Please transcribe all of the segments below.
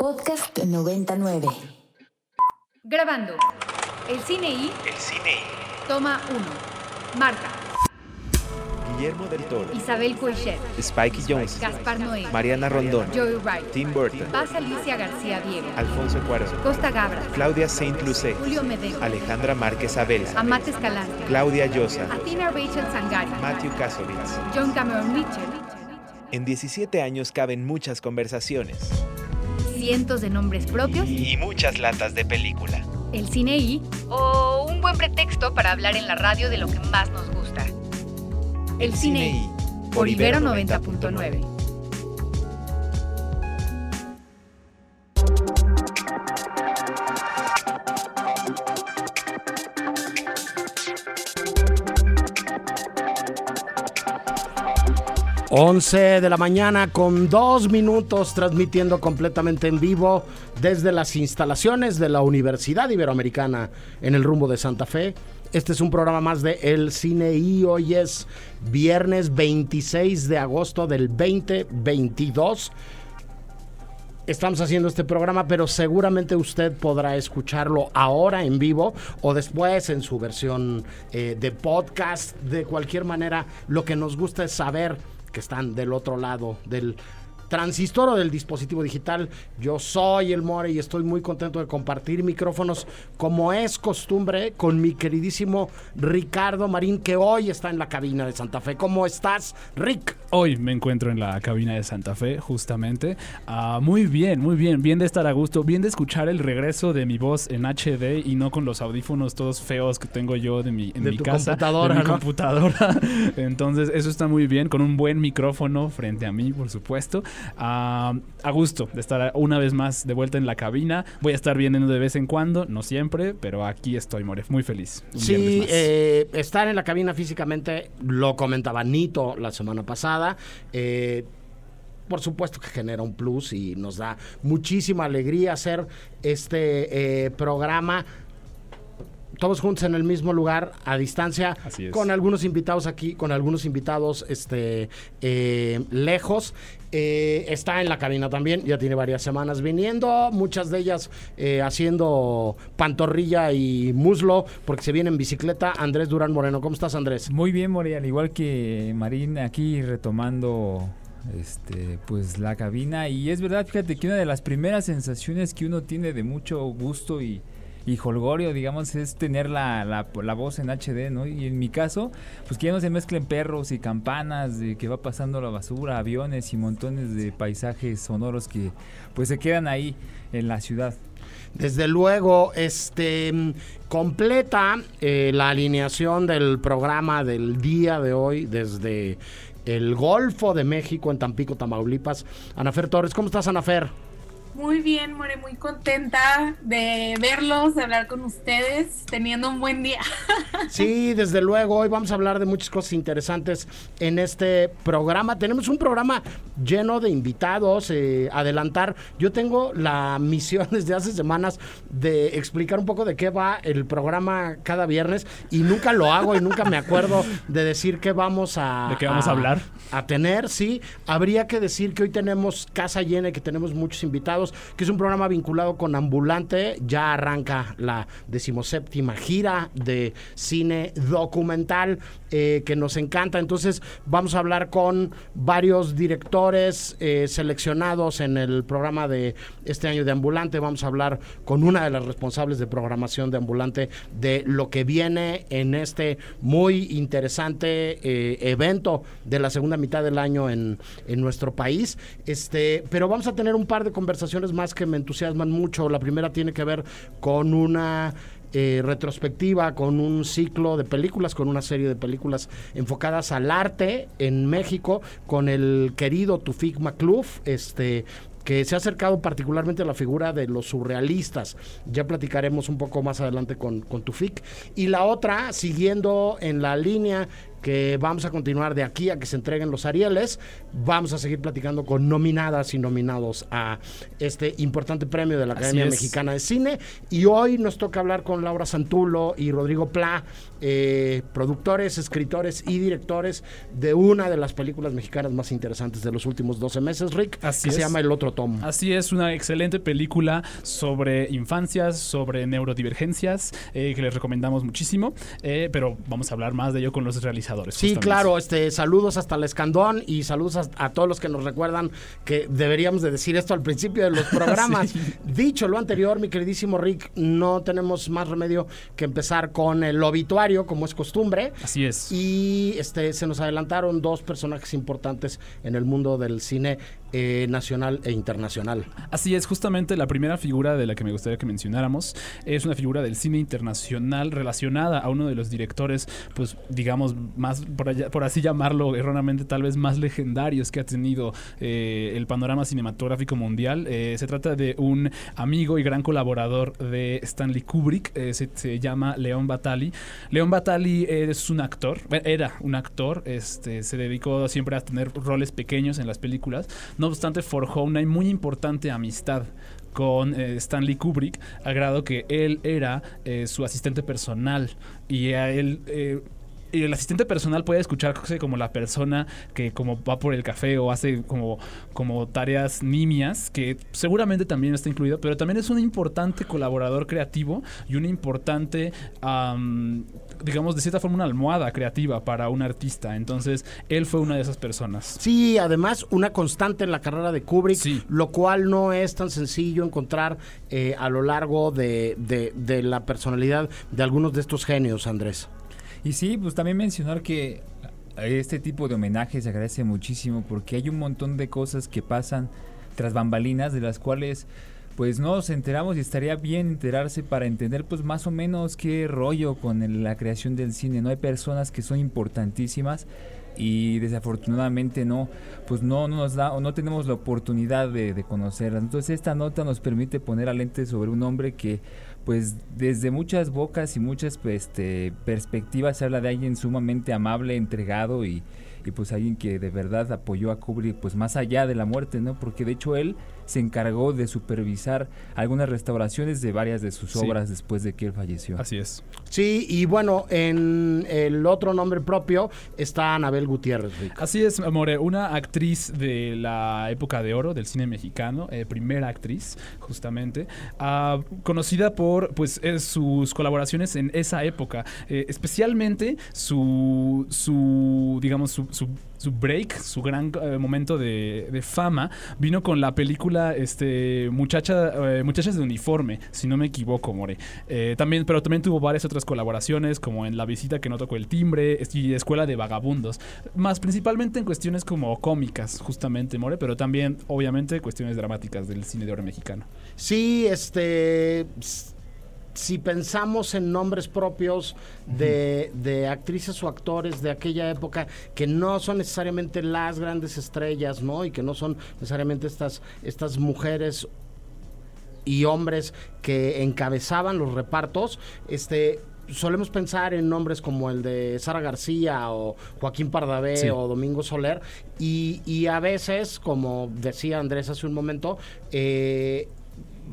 Podcast 99. Grabando. El cine y El cine y. toma 1. Marta, Guillermo del Toro, Isabel Coixet, Spike Jones, Gaspar Noé, Mariana Rondón, Joey Wright, Tim Burton, Paz Alicia García Diego, Alfonso Cuarón, Costa Gabra, Claudia Saint Lucé, Julio Medeo, Alejandra Márquez Abela, Amate Escalante, Claudia Llosa, Athena Rachel Sangari, Matthew Kasovitz. John Cameron Mitchell, En 17 años caben muchas conversaciones cientos de nombres propios, y muchas latas de película. el cine y o un buen pretexto para hablar en la radio de lo que más nos gusta. El cine y por Ibero 90.9. Once de la mañana con dos minutos transmitiendo completamente en vivo desde las instalaciones de la Universidad Iberoamericana en el rumbo de Santa Fe. Este es un programa más de El Cine y hoy es viernes 26 de agosto del 2022. Estamos haciendo este programa, pero seguramente usted podrá escucharlo ahora en vivo o después en su versión eh, de podcast. De cualquier manera, lo que nos gusta es saber están del otro lado del transistor o del dispositivo digital. Yo soy el More y estoy muy contento de compartir micrófonos como es costumbre con mi queridísimo Ricardo Marín que hoy está en la cabina de Santa Fe. ¿Cómo estás, Rick? Hoy me encuentro en la cabina de Santa Fe, justamente. Ah, muy bien, muy bien. Bien de estar a gusto. Bien de escuchar el regreso de mi voz en HD y no con los audífonos todos feos que tengo yo de mi, en De mi tu casa. computadora, de mi ¿no? computadora. Entonces, eso está muy bien. Con un buen micrófono frente a mí, por supuesto. Ah, a gusto de estar una vez más de vuelta en la cabina. Voy a estar viendo de vez en cuando, no siempre, pero aquí estoy. Muy feliz. Un Sí, más. eh, estar en la cabina físicamente, lo comentaba Nito la semana pasada. eh, por supuesto que genera un plus y nos da muchísima alegría hacer este eh, programa todos juntos en el mismo lugar, a distancia, Así es. con algunos invitados aquí, con algunos invitados este, eh, lejos. Eh, está en la cabina también, ya tiene varias semanas viniendo, muchas de ellas eh, haciendo pantorrilla y muslo, porque se viene en bicicleta. Andrés Durán Moreno, ¿cómo estás Andrés? Muy bien, Mori, al igual que Marín, aquí retomando este pues la cabina. Y es verdad, fíjate que una de las primeras sensaciones que uno tiene de mucho gusto y, y holgorio, digamos, es tener la, la, voz en HD, ¿no? Y en mi caso, pues que ya no se mezclen perros y campanas, de que va pasando la basura, aviones y montones de paisajes sonoros que pues se quedan ahí en la ciudad. Desde luego, este completa eh, la alineación del programa del día de hoy desde el Golfo de México en Tampico, Tamaulipas. Anafer Torres, ¿cómo estás, Anafer? Muy bien, More, muy contenta de verlos, de hablar con ustedes, teniendo un buen día. Sí, desde luego, hoy vamos a hablar de muchas cosas interesantes en este programa. Tenemos un programa lleno de invitados, eh, adelantar. Yo tengo la misión desde hace semanas de explicar un poco de qué va el programa cada viernes y nunca lo hago y nunca me acuerdo de decir qué vamos a... ¿De qué vamos a hablar? A tener, sí. Habría que decir que hoy tenemos casa llena y que tenemos muchos invitados, que es un programa vinculado con Ambulante. Ya arranca la decimoséptima gira de cine documental eh, que nos encanta. Entonces vamos a hablar con varios directores eh, seleccionados en el programa de este año de Ambulante. Vamos a hablar con una de las responsables de programación de Ambulante de lo que viene en este muy interesante eh, evento de la segunda mitad del año en, en nuestro país. Este, pero vamos a tener un par de conversaciones más que me entusiasman mucho. La primera tiene que ver con una eh, retrospectiva, con un ciclo de películas, con una serie de películas enfocadas al arte en México, con el querido Tufik Macluf, este que se ha acercado particularmente a la figura de los surrealistas. Ya platicaremos un poco más adelante con, con Tufik. Y la otra, siguiendo en la línea que vamos a continuar de aquí a que se entreguen los Arieles. Vamos a seguir platicando con nominadas y nominados a este importante premio de la Academia. Mexicana de Cine. Y hoy nos toca hablar con Laura Santulo y Rodrigo Pla, eh, productores, escritores y directores de una de las películas mexicanas más interesantes de los últimos 12 meses, Rick, Así que se llama El Otro Tom. Así es, una excelente película sobre infancias, sobre neurodivergencias, eh, que les recomendamos muchísimo, eh, pero vamos a hablar más de ello con los realizadores. Sí, justamente. claro, este, saludos hasta el escandón y saludos a, a todos los que nos recuerdan que deberíamos de decir esto al principio de los programas. Sí. Dicho lo anterior, mi queridísimo Rick, no tenemos más remedio que empezar con el obituario, como es costumbre. Así es. Y este, se nos adelantaron dos personajes importantes en el mundo del cine eh, nacional e internacional. Así es, justamente la primera figura de la que me gustaría que mencionáramos es una figura del cine internacional relacionada a uno de los directores, pues digamos, más, por, allá- por así llamarlo erróneamente, tal vez más que ha tenido eh, el panorama cinematográfico mundial. Eh, se trata de un amigo y gran colaborador de Stanley Kubrick, eh, se, llama León Batali. León Batali es un actor, era un actor, este, se dedicó siempre a tener roles pequeños en las películas. No obstante, forjó una muy importante amistad con Stanley Kubrick, al grado que él era su asistente personal y a él... y el asistente personal puede escucharse como la persona que como va por el café o hace como, como tareas nimias, que seguramente también está incluido, pero también es un importante colaborador creativo y un importante, am, digamos, de cierta forma una almohada creativa para un artista. Entonces, él fue una de esas personas. Sí, además una constante en la carrera de Kubrick, Sí. lo cual no es tan sencillo encontrar eh, a lo largo de, de- de la personalidad de algunos de estos genios, Andrés. Y sí, pues también mencionar que este tipo de homenaje se agradece muchísimo porque hay un montón de cosas que pasan tras bambalinas de las cuales pues no nos enteramos y estaría bien enterarse para entender pues más o menos qué rollo con la creación del cine. No hay personas que son importantísimas y desafortunadamente no pues no, no nos da o no tenemos la oportunidad de, de conocerlas. Entonces esta nota nos permite poner a lente sobre un hombre que pues desde muchas bocas y muchas pues, este, perspectivas se habla de alguien sumamente amable, entregado y, y, pues alguien que de verdad apoyó a Kubrick pues más allá de la muerte, ¿no? Porque de hecho él se encargó de supervisar algunas restauraciones de varias de sus Sí. obras después de que él falleció. Así es. Sí, y bueno, en el otro nombre propio está Anabel Gutiérrez, Rick. Así es, More, una actriz de la época de oro del cine mexicano, eh, primera actriz, justamente, ah, conocida por pues eh, sus colaboraciones en esa época, eh, especialmente su, su digamos, su, su- su break, su gran eh, momento de, fama, vino con la película este, Muchacha, eh, Muchachas de Uniforme, si no me equivoco, More. Eh, también, pero también tuvo varias otras colaboraciones, como en La visita que no tocó el timbre y Escuela de Vagabundos. Más principalmente en cuestiones como cómicas, justamente, More, pero también, obviamente, cuestiones dramáticas del cine de oro mexicano. Sí, este. Si pensamos en nombres propios de, de actrices o actores de aquella época que no son necesariamente las grandes estrellas, ¿no? Y que no son necesariamente estas, estas mujeres y hombres que encabezaban los repartos, este. Solemos pensar en nombres como el de Sara García o Joaquín Pardavé Sí. o Domingo Soler y, y a veces, como decía Andrés hace un momento, eh,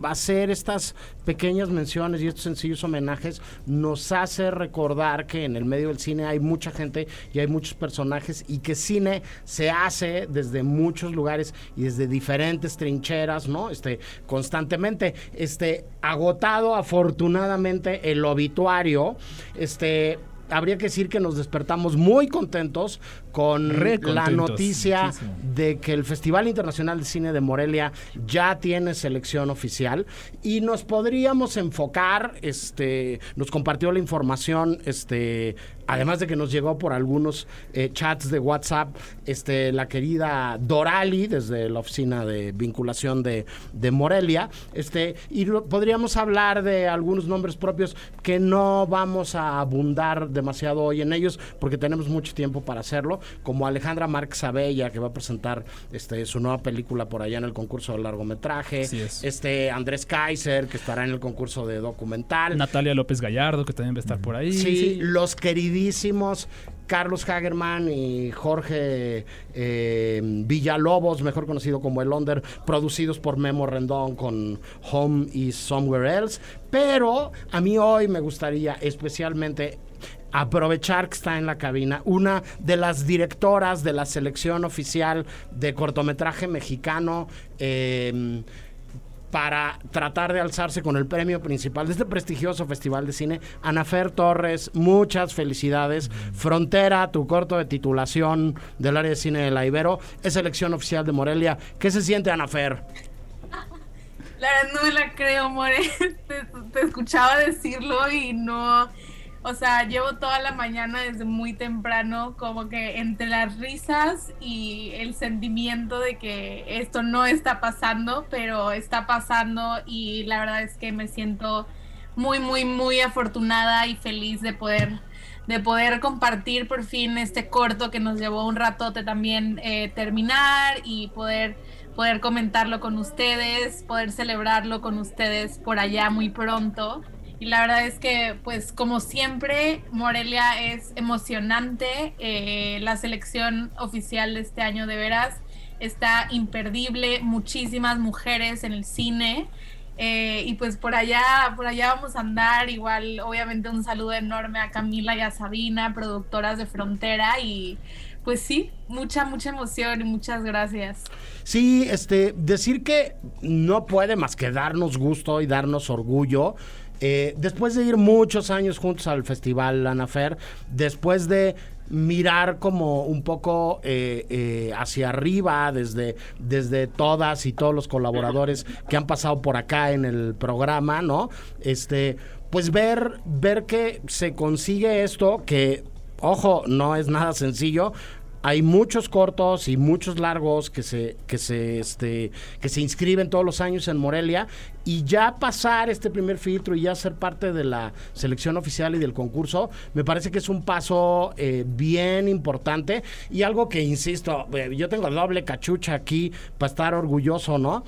hacer estas pequeñas menciones y estos sencillos homenajes nos hace recordar que en el medio del cine hay mucha gente y hay muchos personajes y que cine se hace desde muchos lugares y desde diferentes trincheras, ¿no? Este, constantemente, este, agotado afortunadamente el obituario, este, habría que decir que nos despertamos muy contentos con Re la noticia muchísimo. de que el Festival Internacional de Cine de Morelia ya tiene selección oficial y nos podríamos enfocar, este, nos compartió la información, este, además de que nos llegó por algunos eh, chats de WhatsApp, este, la querida Dorali desde la oficina de vinculación de, de Morelia, este, y lo- podríamos hablar de algunos nombres propios que no vamos a abundar demasiado hoy en ellos porque tenemos mucho tiempo para hacerlo, como Alejandra Márquez Abella que va a presentar este, su nueva película por allá en el concurso de largometraje, es. este Andrés Kaiser que estará en el concurso de documental. Natalia López Gallardo, que también va a estar por ahí. Sí, los queridísimos Carlos Hagerman y Jorge eh, Villalobos, mejor conocido como El Onder, producidos por Memo Rendón con Home is Somewhere Else. Pero a mí hoy me gustaría especialmente aprovechar que está en la cabina una de las directoras de la selección oficial de cortometraje mexicano. eh, para tratar de alzarse con el premio principal de este prestigioso festival de cine. Anafer Torres, muchas felicidades. Frontera, tu corto de titulación del área de cine de la Ibero, es selección oficial de Morelia. ¿Qué se siente, Anafer? La no me la creo, More. Te escuchaba decirlo y no. O sea, llevo toda la mañana desde muy temprano, como que entre las risas y el sentimiento de que esto no está pasando, pero está pasando y la verdad es que me siento muy, muy, muy afortunada y feliz de poder de poder compartir por fin este corto que nos llevó un ratote también eh, terminar y poder poder comentarlo con ustedes, poder celebrarlo con ustedes por allá muy pronto. Y la verdad es que, pues como siempre, Morelia es emocionante. Eh, la selección oficial de este año de veras está imperdible. Muchísimas mujeres en el cine. Eh, y pues por allá, por allá vamos a andar. Igual, obviamente, un saludo enorme a Camila y a Sabina, productoras de Frontera. Y pues sí, mucha, mucha emoción y muchas gracias. Sí, este, decir que no puede más que darnos gusto y darnos orgullo. Eh, después de ir muchos años juntos al festival Anafer, después de mirar como un poco eh, eh, hacia arriba desde, desde todas y todos los colaboradores que han pasado por acá en el programa, ¿no? Este, pues ver, ver que se consigue esto que, ojo, no es nada sencillo, hay muchos cortos y muchos largos que se que se este que se inscriben todos los años en Morelia. Y ya pasar este primer filtro y ya ser parte de la selección oficial y del concurso me parece que es un paso eh, bien importante. Y algo que insisto eh, yo tengo doble cachucha aquí para estar orgulloso no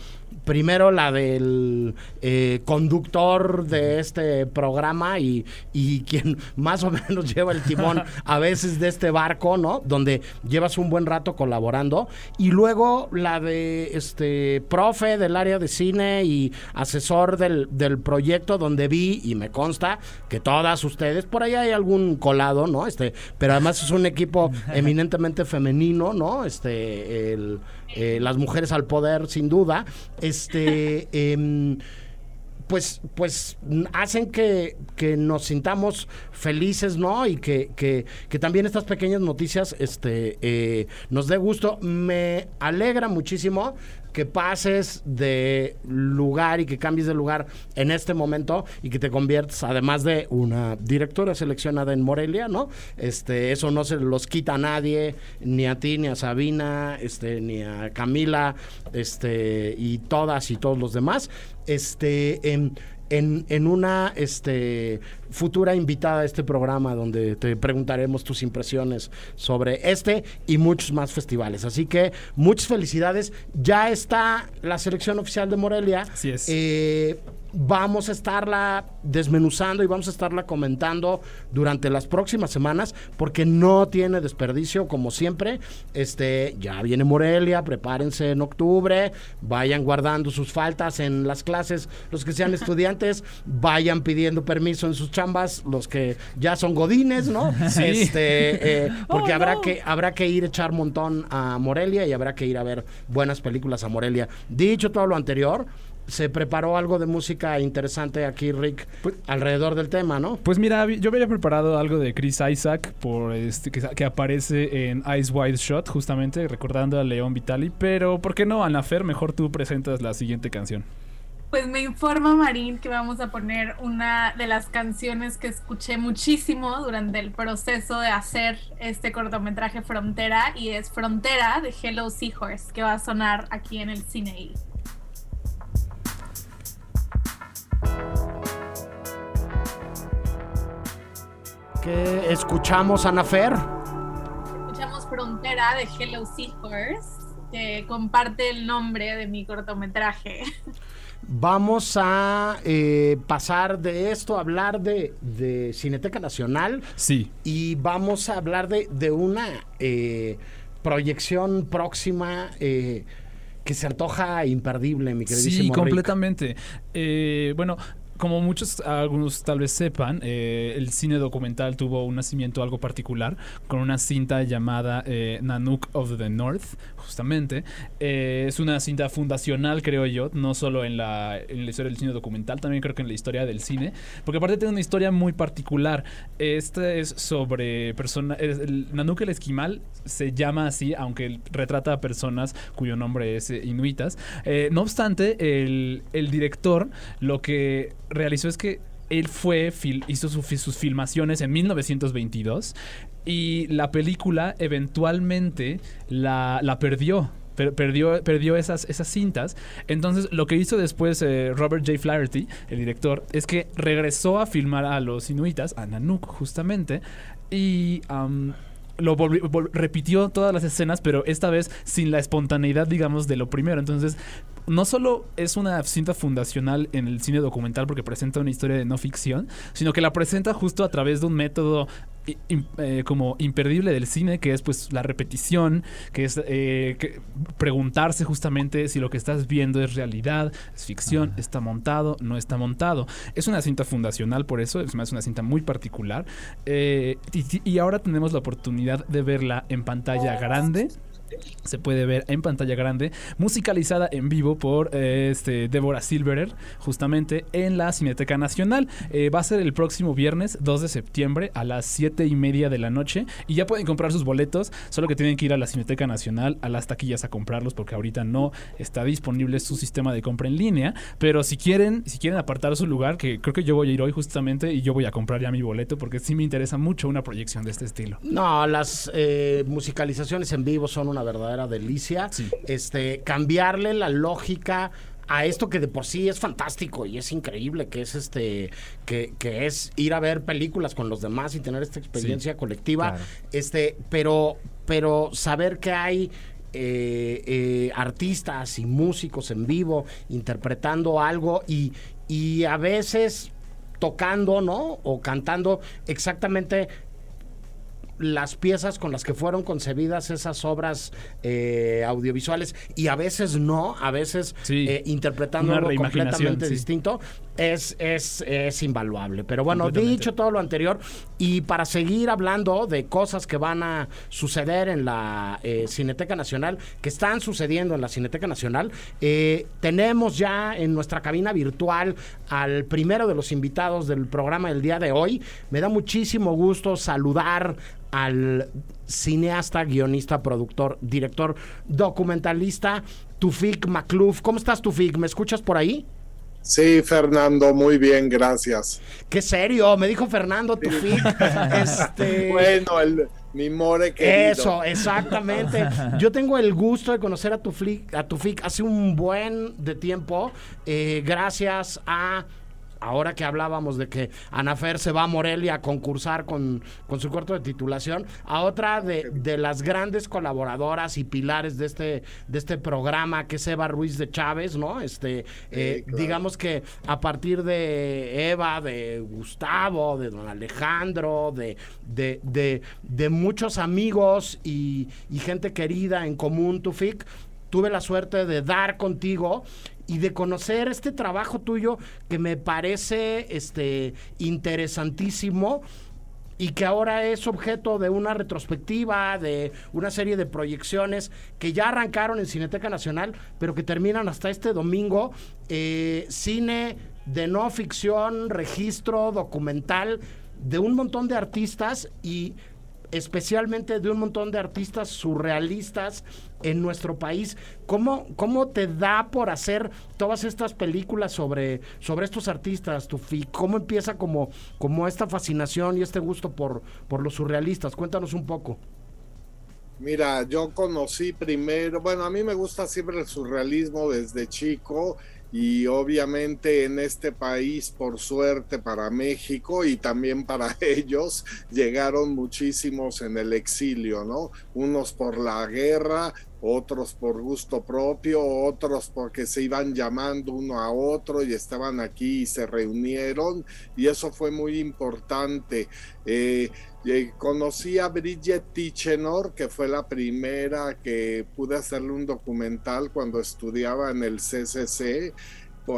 primero la del eh, conductor de este programa y, y, quien más o menos lleva el timón a veces de este barco, ¿no? Donde llevas un buen rato colaborando. Y luego la de este profe del área de cine y asesor del, del proyecto donde vi y me consta que todas ustedes, por ahí hay algún colado, ¿no? Este, pero además es un equipo eminentemente femenino, ¿no? Este, el, eh, las mujeres al poder, sin duda. Este. Eh, pues, pues hacen que, que, nos sintamos felices, ¿no? Y que, que, que también estas pequeñas noticias este, eh, nos dé gusto. Me alegra muchísimo que pases de lugar y que cambies de lugar en este momento y que te conviertas, además de una directora seleccionada en Morelia, ¿no? Este, eso no se los quita a nadie, ni a ti, ni a Sabina, este, ni a Camila, este, y todas y todos los demás. Este, en, en, en, una este, futura invitada a este programa donde te preguntaremos tus impresiones sobre este y muchos más festivales. Así que muchas felicidades. Ya está la selección oficial de Morelia. Así es. Eh, vamos a estarla desmenuzando y vamos a estarla comentando durante las próximas semanas porque no tiene desperdicio como siempre. Este, ya viene Morelia, prepárense en octubre, vayan guardando sus faltas en las clases, los que sean estudiantes, vayan pidiendo permiso en sus chambas, los que ya son godines, ¿no? Sí. Este, eh, porque Oh, habrá no. que habrá que ir a echar montón a Morelia y habrá que ir a ver buenas películas a Morelia. Dicho todo lo anterior, se preparó algo de música interesante aquí, Rick, alrededor del tema, ¿no? Pues mira, yo había preparado algo de Chris Isaac por este que, que aparece en Ice Wide Shot, justamente recordando a León Vitali. Pero, ¿por qué no, Anafer? Mejor tú presentas la siguiente canción. Pues me informa Marín que vamos a poner una de las canciones que escuché muchísimo durante el proceso de hacer este cortometraje Frontera y es Frontera de Hello Seahorse que va a sonar aquí en el cine. ¿Qué escuchamos, Anafer? Escuchamos Frontera de Hello Seahorse que comparte el nombre de mi cortometraje. Vamos a eh, pasar de esto a hablar de, de Cineteca Nacional. Sí. Y vamos a hablar de, de una eh, proyección próxima eh, que se antoja imperdible, mi queridísimo Sí, completamente. Eh, bueno, como muchos, algunos tal vez sepan, eh, el cine documental tuvo un nacimiento algo particular con una cinta llamada eh, Nanook of the North, justamente. Eh, es una cinta fundacional, creo yo, no solo en la, en la historia del cine documental, también creo que en la historia del cine, porque aparte tiene una historia muy particular. Esta es sobre personas, Nanook el esquimal se llama así, aunque retrata a personas cuyo nombre es eh, inuitas. No obstante, el, el director lo que realizó es que él fue, hizo su- sus filmaciones en 1922 y la película eventualmente la, la perdió. Per- Perdió, perdió esas, esas cintas. Entonces, lo que hizo después eh, Robert J. Flaherty, el director, es que regresó a filmar a los inuitas, a Nanook justamente, y am, lo repitió todas las escenas, pero esta vez sin la espontaneidad, digamos, de lo primero. Entonces, no solo es una cinta fundacional en el cine documental porque presenta una historia de no ficción, sino que la presenta justo a través de un método eh, como imperdible del cine, que es pues la repetición, que es eh, que preguntarse justamente si lo que estás viendo es realidad, es ficción, está montado, no está montado. Es una cinta fundacional por eso, es más una cinta muy particular. Eh, y, y ahora tenemos la oportunidad de verla en pantalla grande se puede ver en pantalla grande, musicalizada en vivo por eh, este Débora Silverer, justamente en la Cineteca Nacional. Eh, va a ser el próximo viernes 2 de septiembre a las 7 y media de la noche. Y ya pueden comprar sus boletos, solo que tienen que ir a la Cineteca Nacional, a las taquillas a comprarlos, porque ahorita no está disponible su sistema de compra en línea. Pero si quieren, si quieren apartar su lugar, que creo que yo voy a ir hoy justamente y yo voy a comprar ya mi boleto, porque sí me interesa mucho una proyección de este estilo. No, las eh, musicalizaciones en vivo son una verdadera delicia. Sí. Este, cambiarle la lógica a esto que de por sí es fantástico y es increíble, que es este, que, que es ir a ver películas con los demás y tener esta experiencia colectiva. claro. Este, pero, pero saber que hay eh, eh, artistas y músicos en vivo interpretando algo y, y a veces tocando, ¿no? O cantando exactamente las piezas con las que fueron concebidas esas obras eh, audiovisuales y a veces no, a veces Sí. eh, interpretando Una algo reimaginación, completamente sí. distinto, es, es, es invaluable. Pero bueno, dicho todo lo anterior, y para seguir hablando de cosas que van a suceder en la eh, Cineteca Nacional, que están sucediendo en la Cineteca Nacional, eh, tenemos ya en nuestra cabina virtual al primero de los invitados del programa del día de hoy. Me da muchísimo gusto saludar al cineasta, guionista, productor, director, documentalista, Tufik Macluf. ¿Cómo estás, Tufik? ¿Me escuchas por ahí? Sí, Fernando, muy bien, gracias. Qué serio, me dijo Fernando Tufik. este, Bueno, el, mi more querido. Eso, exactamente. Yo tengo el gusto de conocer a Tufik, a Tufik hace un buen de tiempo, eh, gracias a ahora que hablábamos de que Anafer se va a Morelia a concursar con, con su corto de titulación, a otra de, de las grandes colaboradoras y pilares de este, de este programa, que es Eva Ruiz de Chávez, ¿no? Este, eh, claro. digamos que a partir de Eva, de Gustavo, de don Alejandro, de, de, de, de muchos amigos y, y gente querida en común, Tufik, tuve la suerte de dar contigo y de conocer este trabajo tuyo que me parece este interesantísimo y que ahora es objeto de una retrospectiva, de una serie de proyecciones que ya arrancaron en Cineteca Nacional, pero que terminan hasta este domingo. Eh, cine de no ficción, registro, documental, de un montón de artistas y especialmente de un montón de artistas surrealistas en nuestro país. ¿Cómo, cómo te da por hacer todas estas películas sobre, sobre estos artistas, Tufi? ¿Cómo empieza como, como esta fascinación y este gusto por, por los surrealistas? Cuéntanos un poco. Mira, yo conocí primero, bueno, a mí me gusta siempre el surrealismo desde chico y obviamente en este país, por suerte para México y también para ellos, llegaron muchísimos en el exilio, ¿no? Unos por la guerra otros por gusto propio, otros porque se iban llamando uno a otro y estaban aquí y se reunieron y eso fue muy importante. Eh, eh, conocí a Bridget Tichenor, que fue la primera que pude hacerle un documental cuando estudiaba en el CCC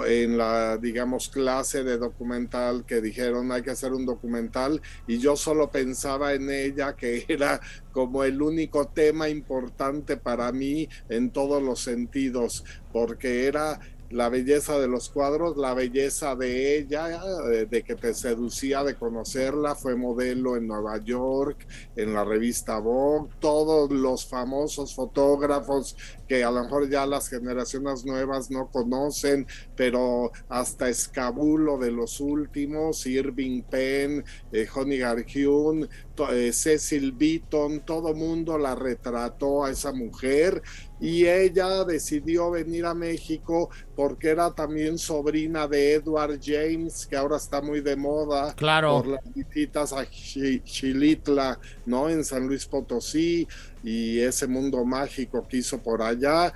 en la, digamos, clase de documental que dijeron hay que hacer un documental y yo solo pensaba en ella que era como el único tema importante para mí en todos los sentidos, porque era la belleza de los cuadros, la belleza de ella, de que te seducía de conocerla, fue modelo en Nueva York, en la revista Vogue, todos los famosos fotógrafos que a lo mejor ya las generaciones nuevas no conocen, pero hasta Escabulo de los últimos, Irving Penn, eh, Honey Garhune, eh, Cecil Beaton, todo mundo la retrató a esa mujer y ella decidió venir a México porque era también sobrina de Edward James, que ahora está muy de moda claro. por las visitas a Chilitla, ¿no? En San Luis Potosí y ese mundo mágico que hizo por allá.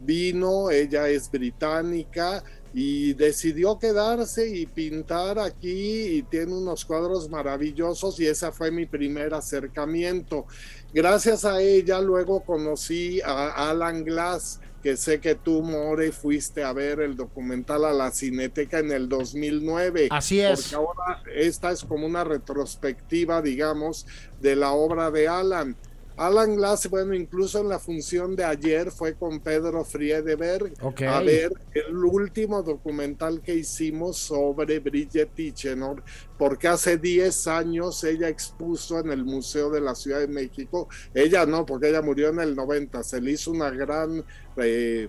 Vino, ella es británica y decidió quedarse y pintar aquí y tiene unos cuadros maravillosos y ese fue mi primer acercamiento. Gracias a ella luego conocí a Alan Glass, que sé que tú, More, fuiste a ver el documental a la Cineteca en el 2009. Así es. Porque ahora esta es como una retrospectiva, digamos, de la obra de Alan. Alan Glass, bueno, incluso en la función de ayer fue con Pedro Friedeberg. A ver el último documental que hicimos sobre Bridget Tichenor, porque hace 10 años ella expuso en el Museo de la Ciudad de México, ella no, porque ella murió en el 90, se le hizo una gran... Eh,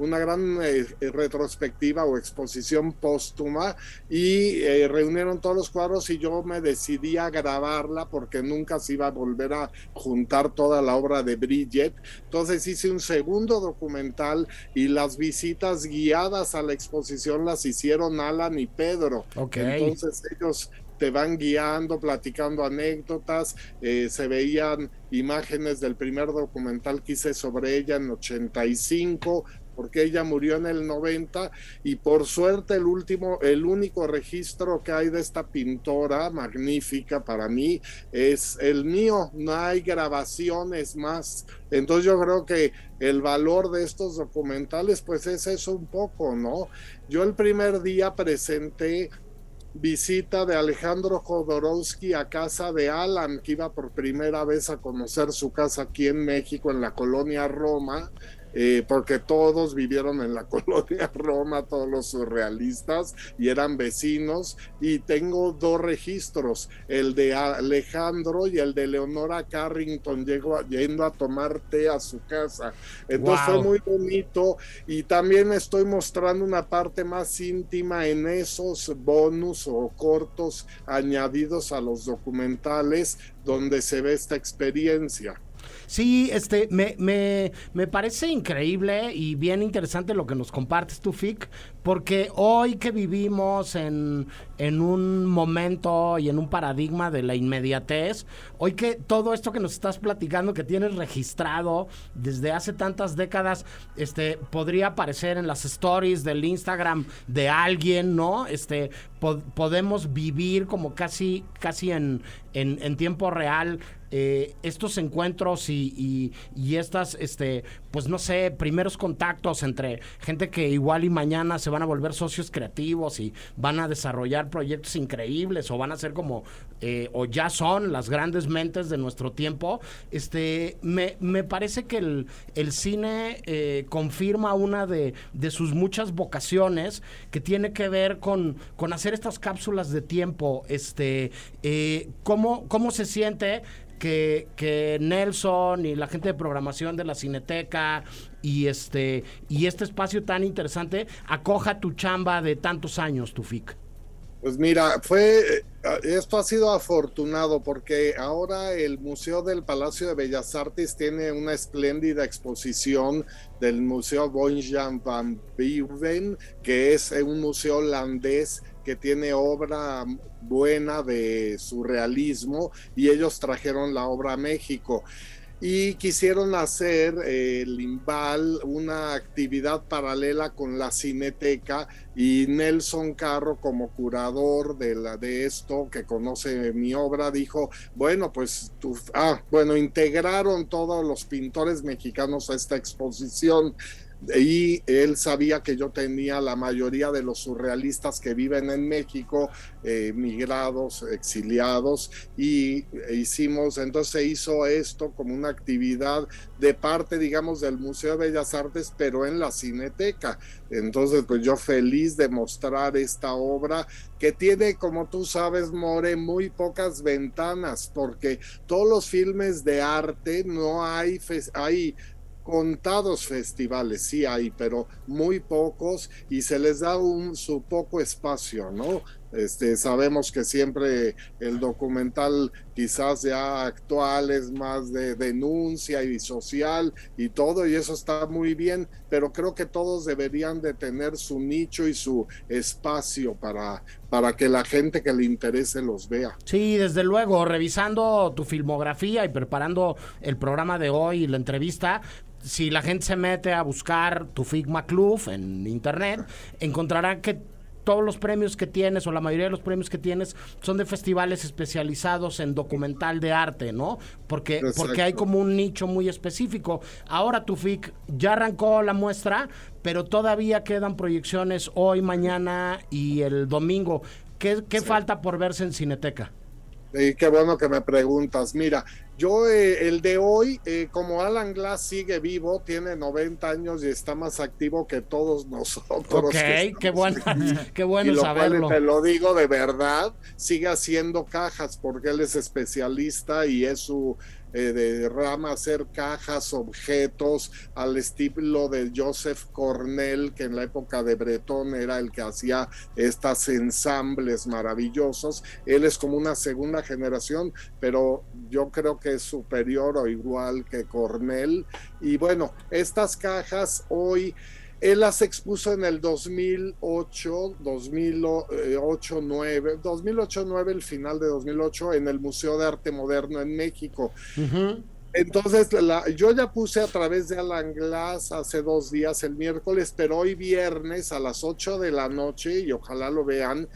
una gran eh, eh, retrospectiva o exposición póstuma y eh, reunieron todos los cuadros y yo me decidí a grabarla porque nunca se iba a volver a juntar toda la obra de Bridget. Entonces hice un segundo documental y las visitas guiadas a la exposición las hicieron Alan y Pedro. Entonces ellos te van guiando, platicando anécdotas, se veían imágenes del primer documental que hice sobre ella en 85, porque ella murió en el 90 y por suerte el último, el único registro que hay de esta pintora magnífica para mí es el mío, no hay grabaciones más. Entonces yo creo que el valor de estos documentales pues es eso un poco, ¿no? Yo el primer día presenté visita de Alejandro Jodorowsky a casa de Alan, que iba por primera vez a conocer su casa aquí en México, en la colonia Roma, eh, porque todos vivieron en la colonia Roma, todos los surrealistas, y eran vecinos, y tengo dos registros, el de Alejandro y el de Leonora Carrington llegó, yendo a tomar té a su casa. Entonces fue muy bonito, y también estoy mostrando una parte más íntima en esos bonus o cortos añadidos a los documentales donde se ve esta experiencia. Sí, este, me, me, me, parece increíble y bien interesante lo que nos compartes tú, Fic, porque hoy que vivimos en, en un momento y en un paradigma de la inmediatez, hoy que todo esto que nos estás platicando, que tienes registrado desde hace tantas décadas, este, podría aparecer en las stories del Instagram de alguien, ¿no? Este, podemos vivir como casi, casi en, en, en tiempo real eh, estos encuentros y, y, estas, este, pues no sé, primeros contactos entre gente que igual y mañana se van a volver socios creativos y van a desarrollar proyectos increíbles o van a ser como, eh, o ya son las grandes mentes de nuestro tiempo, este, me, me parece que el, el cine eh, confirma una de, de, sus muchas vocaciones que tiene que ver con, con hacer estas cápsulas de tiempo, este, cómo, cómo se siente que, Nelson y la gente de programación de la Cineteca y este y este espacio tan interesante acoja tu chamba de tantos años, Tufik. Pues mira, fue esto ha sido afortunado porque ahora el Museo del Palacio de Bellas Artes tiene una espléndida exposición del Museo Bonjan van Beuven, que es un museo holandés que tiene obra buena de surrealismo y ellos trajeron la obra a México. y quisieron hacer eh, el Limbal una actividad paralela con la Cineteca y Nelson Carro como curador de, la, de esto que conoce mi obra dijo, bueno, pues ah, bueno, integraron todos los pintores mexicanos a esta exposición y él sabía que yo tenía la mayoría de los surrealistas que viven en México, eh, migrados, exiliados, y hicimos, entonces se hizo esto como una actividad de parte, digamos, del Museo de Bellas Artes, pero en la Cineteca. Entonces, pues yo feliz de mostrar esta obra que tiene, como tú sabes, More, muy pocas ventanas, porque todos los filmes de arte no hay, hay contados festivales, sí hay, pero muy pocos y se les da un, su poco espacio, ¿no? Este, sabemos que siempre el documental quizás ya actual es más de denuncia y social y todo y eso está muy bien, pero creo que todos deberían de tener su nicho y su espacio para, para que la gente que le interese los vea. Sí, desde luego, revisando tu filmografía y preparando el programa de hoy y la entrevista, si la gente se mete a buscar tu Figma Club en internet, encontrará que todos los premios que tienes o la mayoría de los premios que tienes son de festivales especializados en documental de arte, ¿no? Porque, porque hay como un nicho muy específico. Ahora tu FIC ya arrancó la muestra, pero todavía quedan proyecciones hoy, mañana y el domingo. ¿Qué, qué falta por verse en Cineteca? Y qué bueno que me preguntas. Mira, yo eh, el de hoy, eh, como Alan Glass sigue vivo, tiene 90 años y está más activo que todos nosotros. Ok, qué bueno, qué bueno saberlo. te lo digo de verdad, sigue haciendo cajas porque él es especialista y es su eh, de rama hacer cajas, objetos, al estilo de Joseph Cornell, que en la época de Breton era el que hacía estas ensambles maravillosos. Él es como una segunda generación, pero yo creo que es superior o igual que Cornell. Y bueno, estas cajas hoy... Él las expuso en el 2008, 2008, 9, 2008, 9, el final de 2008, en el Museo de Arte Moderno en México. Entonces, yo ya puse a través de Alan Glass hace dos días, el miércoles, pero hoy viernes a las 8 de la noche, y ojalá lo vean,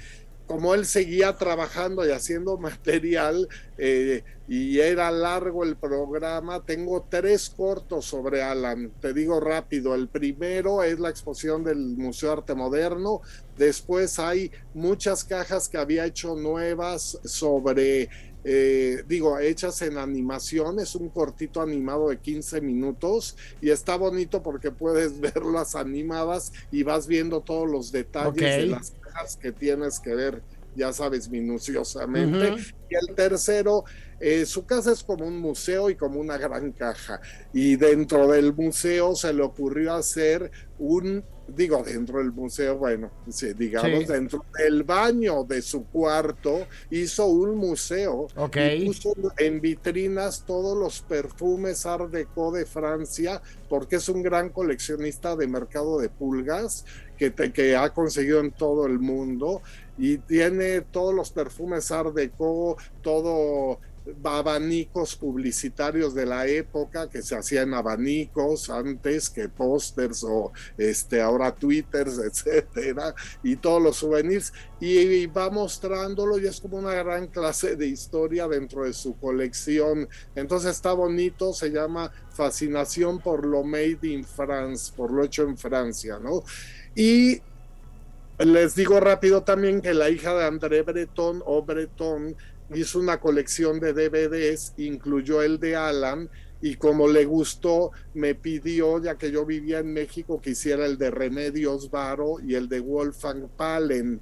como él seguía trabajando y haciendo material eh, y era largo el programa, tengo tres cortos sobre Alan. Te digo rápido, el primero es la exposición del Museo de Arte Moderno, después hay muchas cajas que había hecho nuevas sobre... Eh, digo, hechas en animación, es un cortito animado de 15 minutos y está bonito porque puedes verlas animadas y vas viendo todos los detalles de las que tienes que ver, ya sabes, minuciosamente. Y el tercero, eh, su casa es como un museo y como una gran caja. Y dentro del museo se le ocurrió hacer un digo, dentro del museo, bueno, digamos, dentro del baño de su cuarto, hizo un museo y puso en vitrinas todos los perfumes Art Deco de Francia, porque es un gran coleccionista de mercado de pulgas que, que ha conseguido en todo el mundo y tiene todos los perfumes Art Deco, todo abanicos publicitarios de la época que se hacían abanicos antes que pósters o este ahora twitters etcétera y todos los souvenirs. Y, va mostrándolo y es como una gran clase de historia dentro de su colección. Entonces está bonito se llama fascinación por lo made in France por lo hecho en Francia no y les digo rápido también que la hija de André Breton o Breton hizo una colección de DVDs, incluyó el de Alan, y como le gustó, me pidió, ya que yo vivía en México, que hiciera el de Remedios Varo y el de Wolfgang Palen,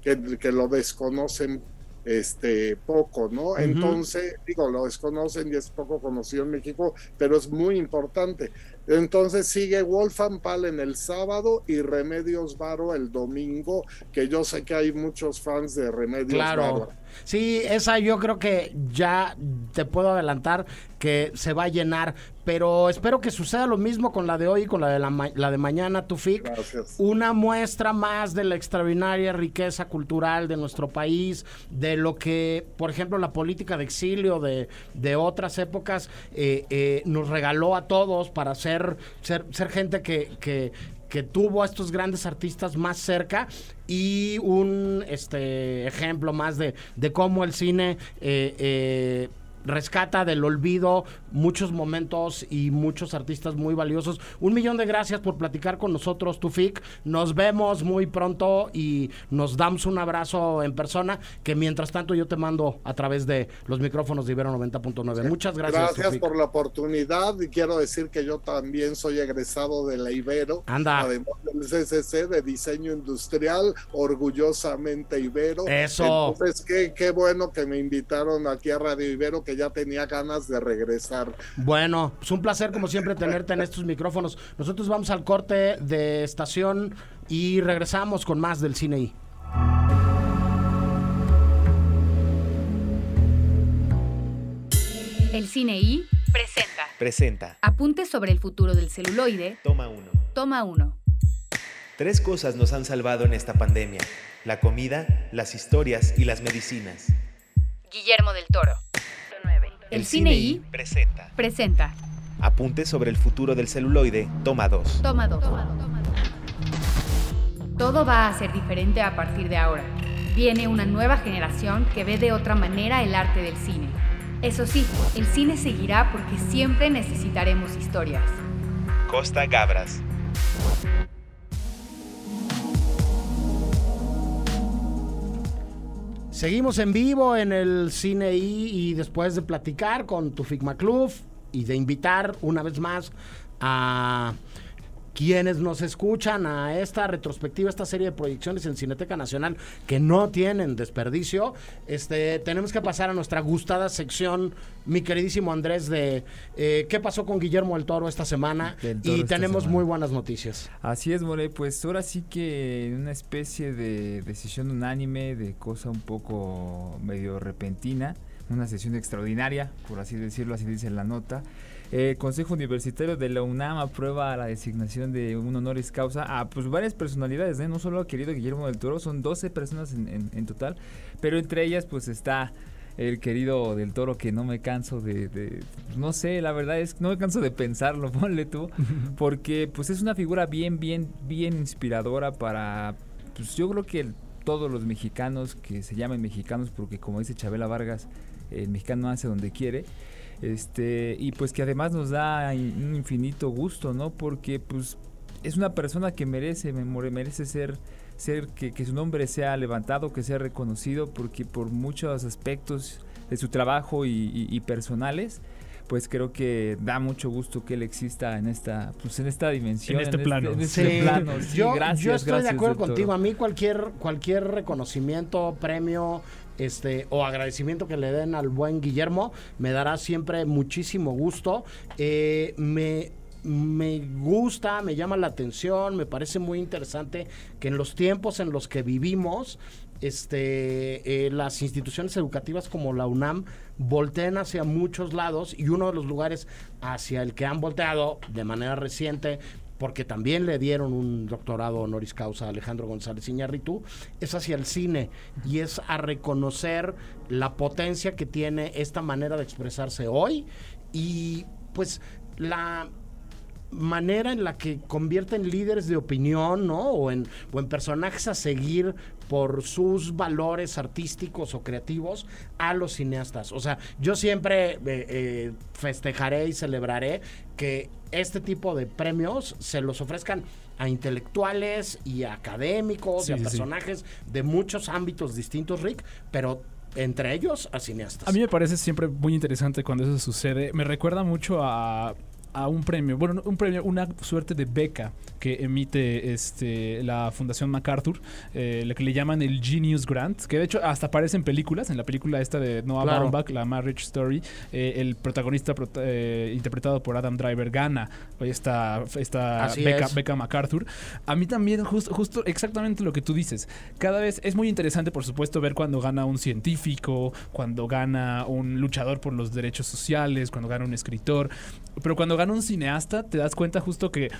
que, que lo desconocen este poco, ¿no? Entonces, digo, lo desconocen y es poco conocido en México, pero es muy importante. Entonces sigue Wolfgang Palen el sábado y Remedios Varo el domingo, que yo sé que hay muchos fans de Remedios claro. Varo. Sí, esa yo creo que ya te puedo adelantar que se va a llenar. Pero espero que suceda lo mismo con la de hoy y con la de, la, la de mañana, Tufik. Gracias. Una muestra más de la extraordinaria riqueza cultural de nuestro país, de lo que, por ejemplo, la política de exilio de, de otras épocas eh, eh, nos regaló a todos para ser, ser, ser gente que, que que tuvo a estos grandes artistas más cerca y un este ejemplo más de, de cómo el cine eh, eh, rescata del olvido muchos momentos y muchos artistas muy valiosos. Un millón de gracias por platicar con nosotros, Tufik. Nos vemos muy pronto y nos damos un abrazo en persona, que mientras tanto yo te mando a través de los micrófonos de Ibero 90.9. Muchas gracias. Gracias Tufik. por la oportunidad y quiero decir que yo también soy egresado de la Ibero, Anda. además del CCC de diseño industrial, orgullosamente Ibero. Eso. Entonces, qué, qué bueno que me invitaron aquí a Radio Ibero, que ya tenía ganas de regresar. Bueno, es un placer como siempre tenerte en estos micrófonos. Nosotros vamos al corte de estación y regresamos con más del cine I. El Cine I presenta Presenta. Apuntes sobre el futuro del celuloide. Toma uno. Toma uno. Tres cosas nos han salvado en esta pandemia. La comida, las historias y las medicinas. Guillermo del Toro. El, Cine I presenta. presenta Apuntes sobre el futuro del celuloide. Toma dos. Toma dos. Todo va a ser diferente a partir de ahora. Viene una nueva generación que ve de otra manera el arte del cine. Eso sí, el cine seguirá porque siempre necesitaremos historias. Costa Gabras. Seguimos en vivo en el Cine y después de platicar con Tufik Macluf y de invitar una vez más a quienes nos escuchan a esta retrospectiva, esta serie de proyecciones en Cineteca Nacional que no tienen desperdicio, este, tenemos que pasar a nuestra gustada sección, mi queridísimo Andrés, de eh, qué pasó con Guillermo del Toro esta semana Toro y esta tenemos semana. muy buenas noticias. Así es, More, pues ahora sí que en una especie de decisión unánime, de cosa un poco medio repentina, una sesión extraordinaria, por así decirlo, así dice la nota. El Consejo Universitario de la UNAM aprueba la designación de un honoris causa a pues varias personalidades, ¿eh? no solo al querido Guillermo del Toro, son 12 personas en, en- en total, pero entre ellas pues está el querido del Toro que no me canso de, de- no sé, la verdad es que no me canso de pensarlo, ponle tú, porque pues es una figura bien, bien, bien inspiradora para, pues yo creo que todos los mexicanos que se llamen mexicanos, porque como dice Chabela Vargas, el mexicano hace donde quiere, este, y pues que además nos da un infinito gusto, ¿no? Porque pues es una persona que merece, merece ser, ser que, que su nombre sea levantado, que sea reconocido, porque por muchos aspectos de su trabajo y, y- y personales, pues creo que da mucho gusto que él exista en esta, pues en esta dimensión, En este plano. en este Sí, plano. Sí, yo, gracias, yo estoy de gracias, acuerdo doctor. contigo. A mí cualquier, cualquier reconocimiento, premio este, o agradecimiento que le den al buen Guillermo me dará siempre muchísimo gusto. Eh, me, me gusta, me llama la atención, me parece muy interesante que en los tiempos en los que vivimos, este, eh, las instituciones educativas como la UNAM volteen hacia muchos lados y uno de los lugares hacia el que han volteado de manera reciente porque también le dieron un doctorado honoris causa a Alejandro González Iñárritu, es hacia el cine y es a reconocer la potencia que tiene esta manera de expresarse hoy y pues la manera en la que convierten líderes de opinión, ¿no? O en, o en personajes a seguir por sus valores artísticos o creativos a los cineastas. O sea, yo siempre eh, eh, festejaré y celebraré que este tipo de premios se los ofrezcan a intelectuales y a académicos y a sí, personajes de muchos ámbitos distintos, Rick, pero entre ellos a cineastas. A mí me parece siempre muy interesante cuando eso sucede. Me recuerda mucho a a un premio, bueno, un premio, una suerte de beca que emite este la Fundación MacArthur, eh, lo que le llaman el Genius Grant, que de hecho hasta aparece en películas, en la película esta de Noah Claro. Baumbach, la Marriage Story, eh, el protagonista prota- eh, interpretado por Adam Driver gana esta, esta Así beca, es. beca MacArthur. A mí también jus- justo exactamente lo que tú dices. Cada vez es muy interesante, por supuesto, ver cuando gana un científico, cuando gana un luchador por los derechos sociales, cuando gana un escritor. Pero cuando un cineasta, te das cuenta justo que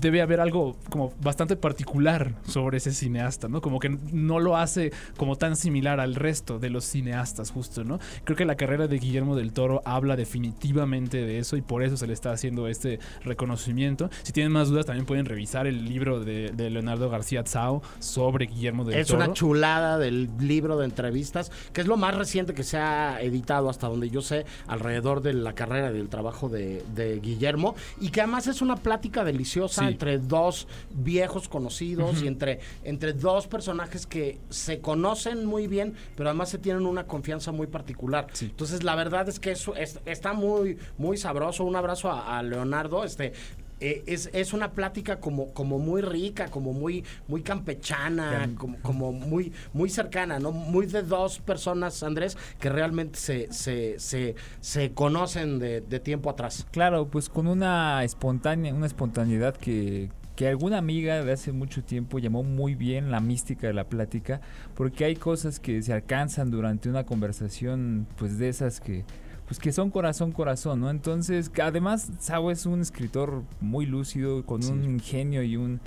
debe haber algo como bastante particular sobre ese cineasta, ¿no? Como que no lo hace como tan similar al resto de los cineastas, justo, ¿no? Creo que la carrera de Guillermo del Toro habla definitivamente de eso y por eso se le está haciendo este reconocimiento. Si tienen más dudas, también pueden revisar el libro de, de Leonardo García Tsao sobre Guillermo del Es Toro. una chulada del libro de entrevistas, que es lo más reciente que se ha editado hasta donde yo sé, alrededor de la carrera y del trabajo de, de Guillermo, y que además es una plática deliciosa Sí. entre dos viejos conocidos y entre, entre dos personajes que se conocen muy bien, pero además se tienen una confianza muy particular. Sí. Entonces, la verdad es que eso es- está muy, muy sabroso. Un abrazo a, a Leonardo. Este, eh, es, es una plática como, como muy rica, como muy, muy campechana, como, como muy, muy cercana, ¿no? Muy de dos personas, Andrés, que realmente se, se, se, se conocen de, de tiempo atrás. Claro, pues con una espontánea, una espontaneidad que, que alguna amiga de hace mucho tiempo llamó muy bien la mística de la plática, porque hay cosas que se alcanzan durante una conversación, pues de esas que pues que son corazón corazón, ¿no? Entonces, que además Sao es un escritor muy lúcido, con un ingenio y un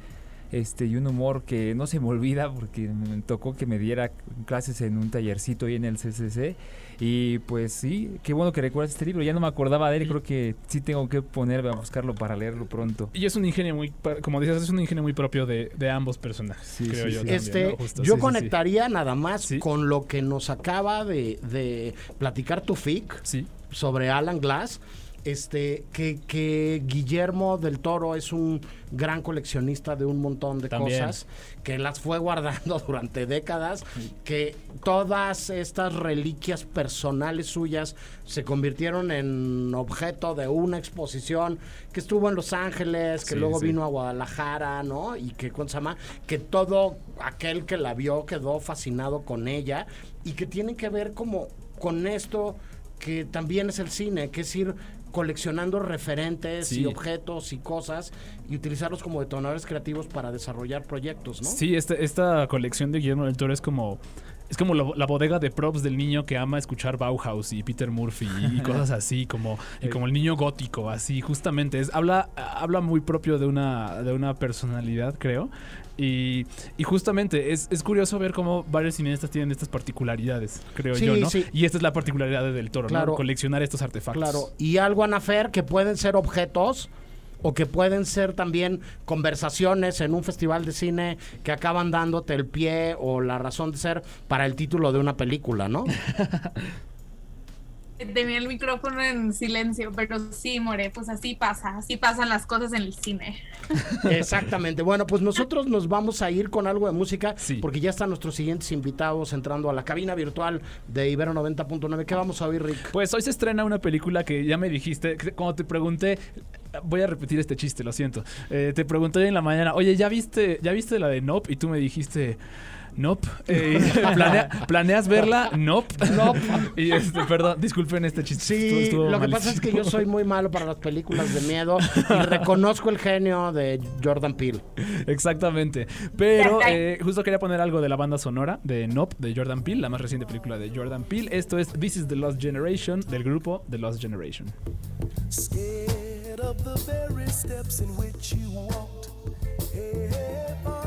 este y un humor que no se me olvida porque me tocó que me diera clases en un tallercito ahí en el CCC y pues sí, qué bueno que recuerdas este libro, ya no me acordaba de él, creo que sí tengo que ponerme a buscarlo para leerlo pronto. Y es un ingenio muy, como dices, es un ingenio muy propio de, de ambos personajes, Sí, creo sí, yo. sí. también, Este, ¿no? Justo, yo sí, sí, sí. conectaría nada más Sí. con lo que nos acaba de, de platicar tu FIC Sí, sobre Alan Glass. Este, que, que Guillermo del Toro es un gran coleccionista de un montón de También. cosas, que las fue guardando durante décadas, que todas estas reliquias personales suyas se convirtieron en objeto de una exposición que estuvo en Los Ángeles, que Sí, luego sí. vino a Guadalajara, ¿no? Y que, ¿cómo se llama? Que todo aquel que la vio quedó fascinado con ella y que tiene que ver como con esto que también es el cine, que es ir coleccionando referentes Sí. y objetos y cosas y utilizarlos como detonadores creativos para desarrollar proyectos, ¿no? Sí, este- esta colección de Guillermo del Toro es como. Es como la, la bodega de props del niño que ama escuchar Bauhaus y Peter Murphy y, cosas así, como, y como el niño gótico, así, justamente. Es, habla, habla muy propio de una, de una personalidad, creo. Y, y justamente es, es curioso ver cómo varios cineastas tienen estas particularidades, creo Sí, yo, ¿no? sí. Y esta es la particularidad de Del Toro, Claro. ¿no? Coleccionar estos artefactos. Claro, y algo Anafer que pueden ser objetos o que pueden ser también conversaciones en un festival de cine que acaban dándote el pie o la razón de ser para el título de una película, ¿no? Tenía el micrófono en silencio, pero sí, More, pues así pasa, así pasan las cosas en el cine. Exactamente. Bueno, pues nosotros nos vamos a ir con algo de música Sí. porque ya están nuestros siguientes invitados entrando a la cabina virtual de Ibero 90.9. ¿Qué vamos a oír, Rick? Pues hoy se estrena una película que ya me dijiste, cuando te pregunté, voy a repetir este chiste, lo siento. Eh, te pregunté hoy en la mañana, oye, ¿ya viste, ¿ya viste la de Nope? Y tú me dijiste, Nope. Eh, ¿planea- ¿Planeas verla? Nope. Nope. y este, perdón, disculpen este chiste. Sí, estuvo- estuvo lo que pasa es que yo soy muy malo para las películas de miedo y reconozco el genio de Jordan Peele. Exactamente. Pero eh, justo quería poner algo de la banda sonora de Nope, de Jordan Peele, la más reciente película de Jordan Peele. Esto es This is the Lost Generation, del grupo The Lost Generation. Scared of the very steps in which you walked. Hey, hey, father, listen to all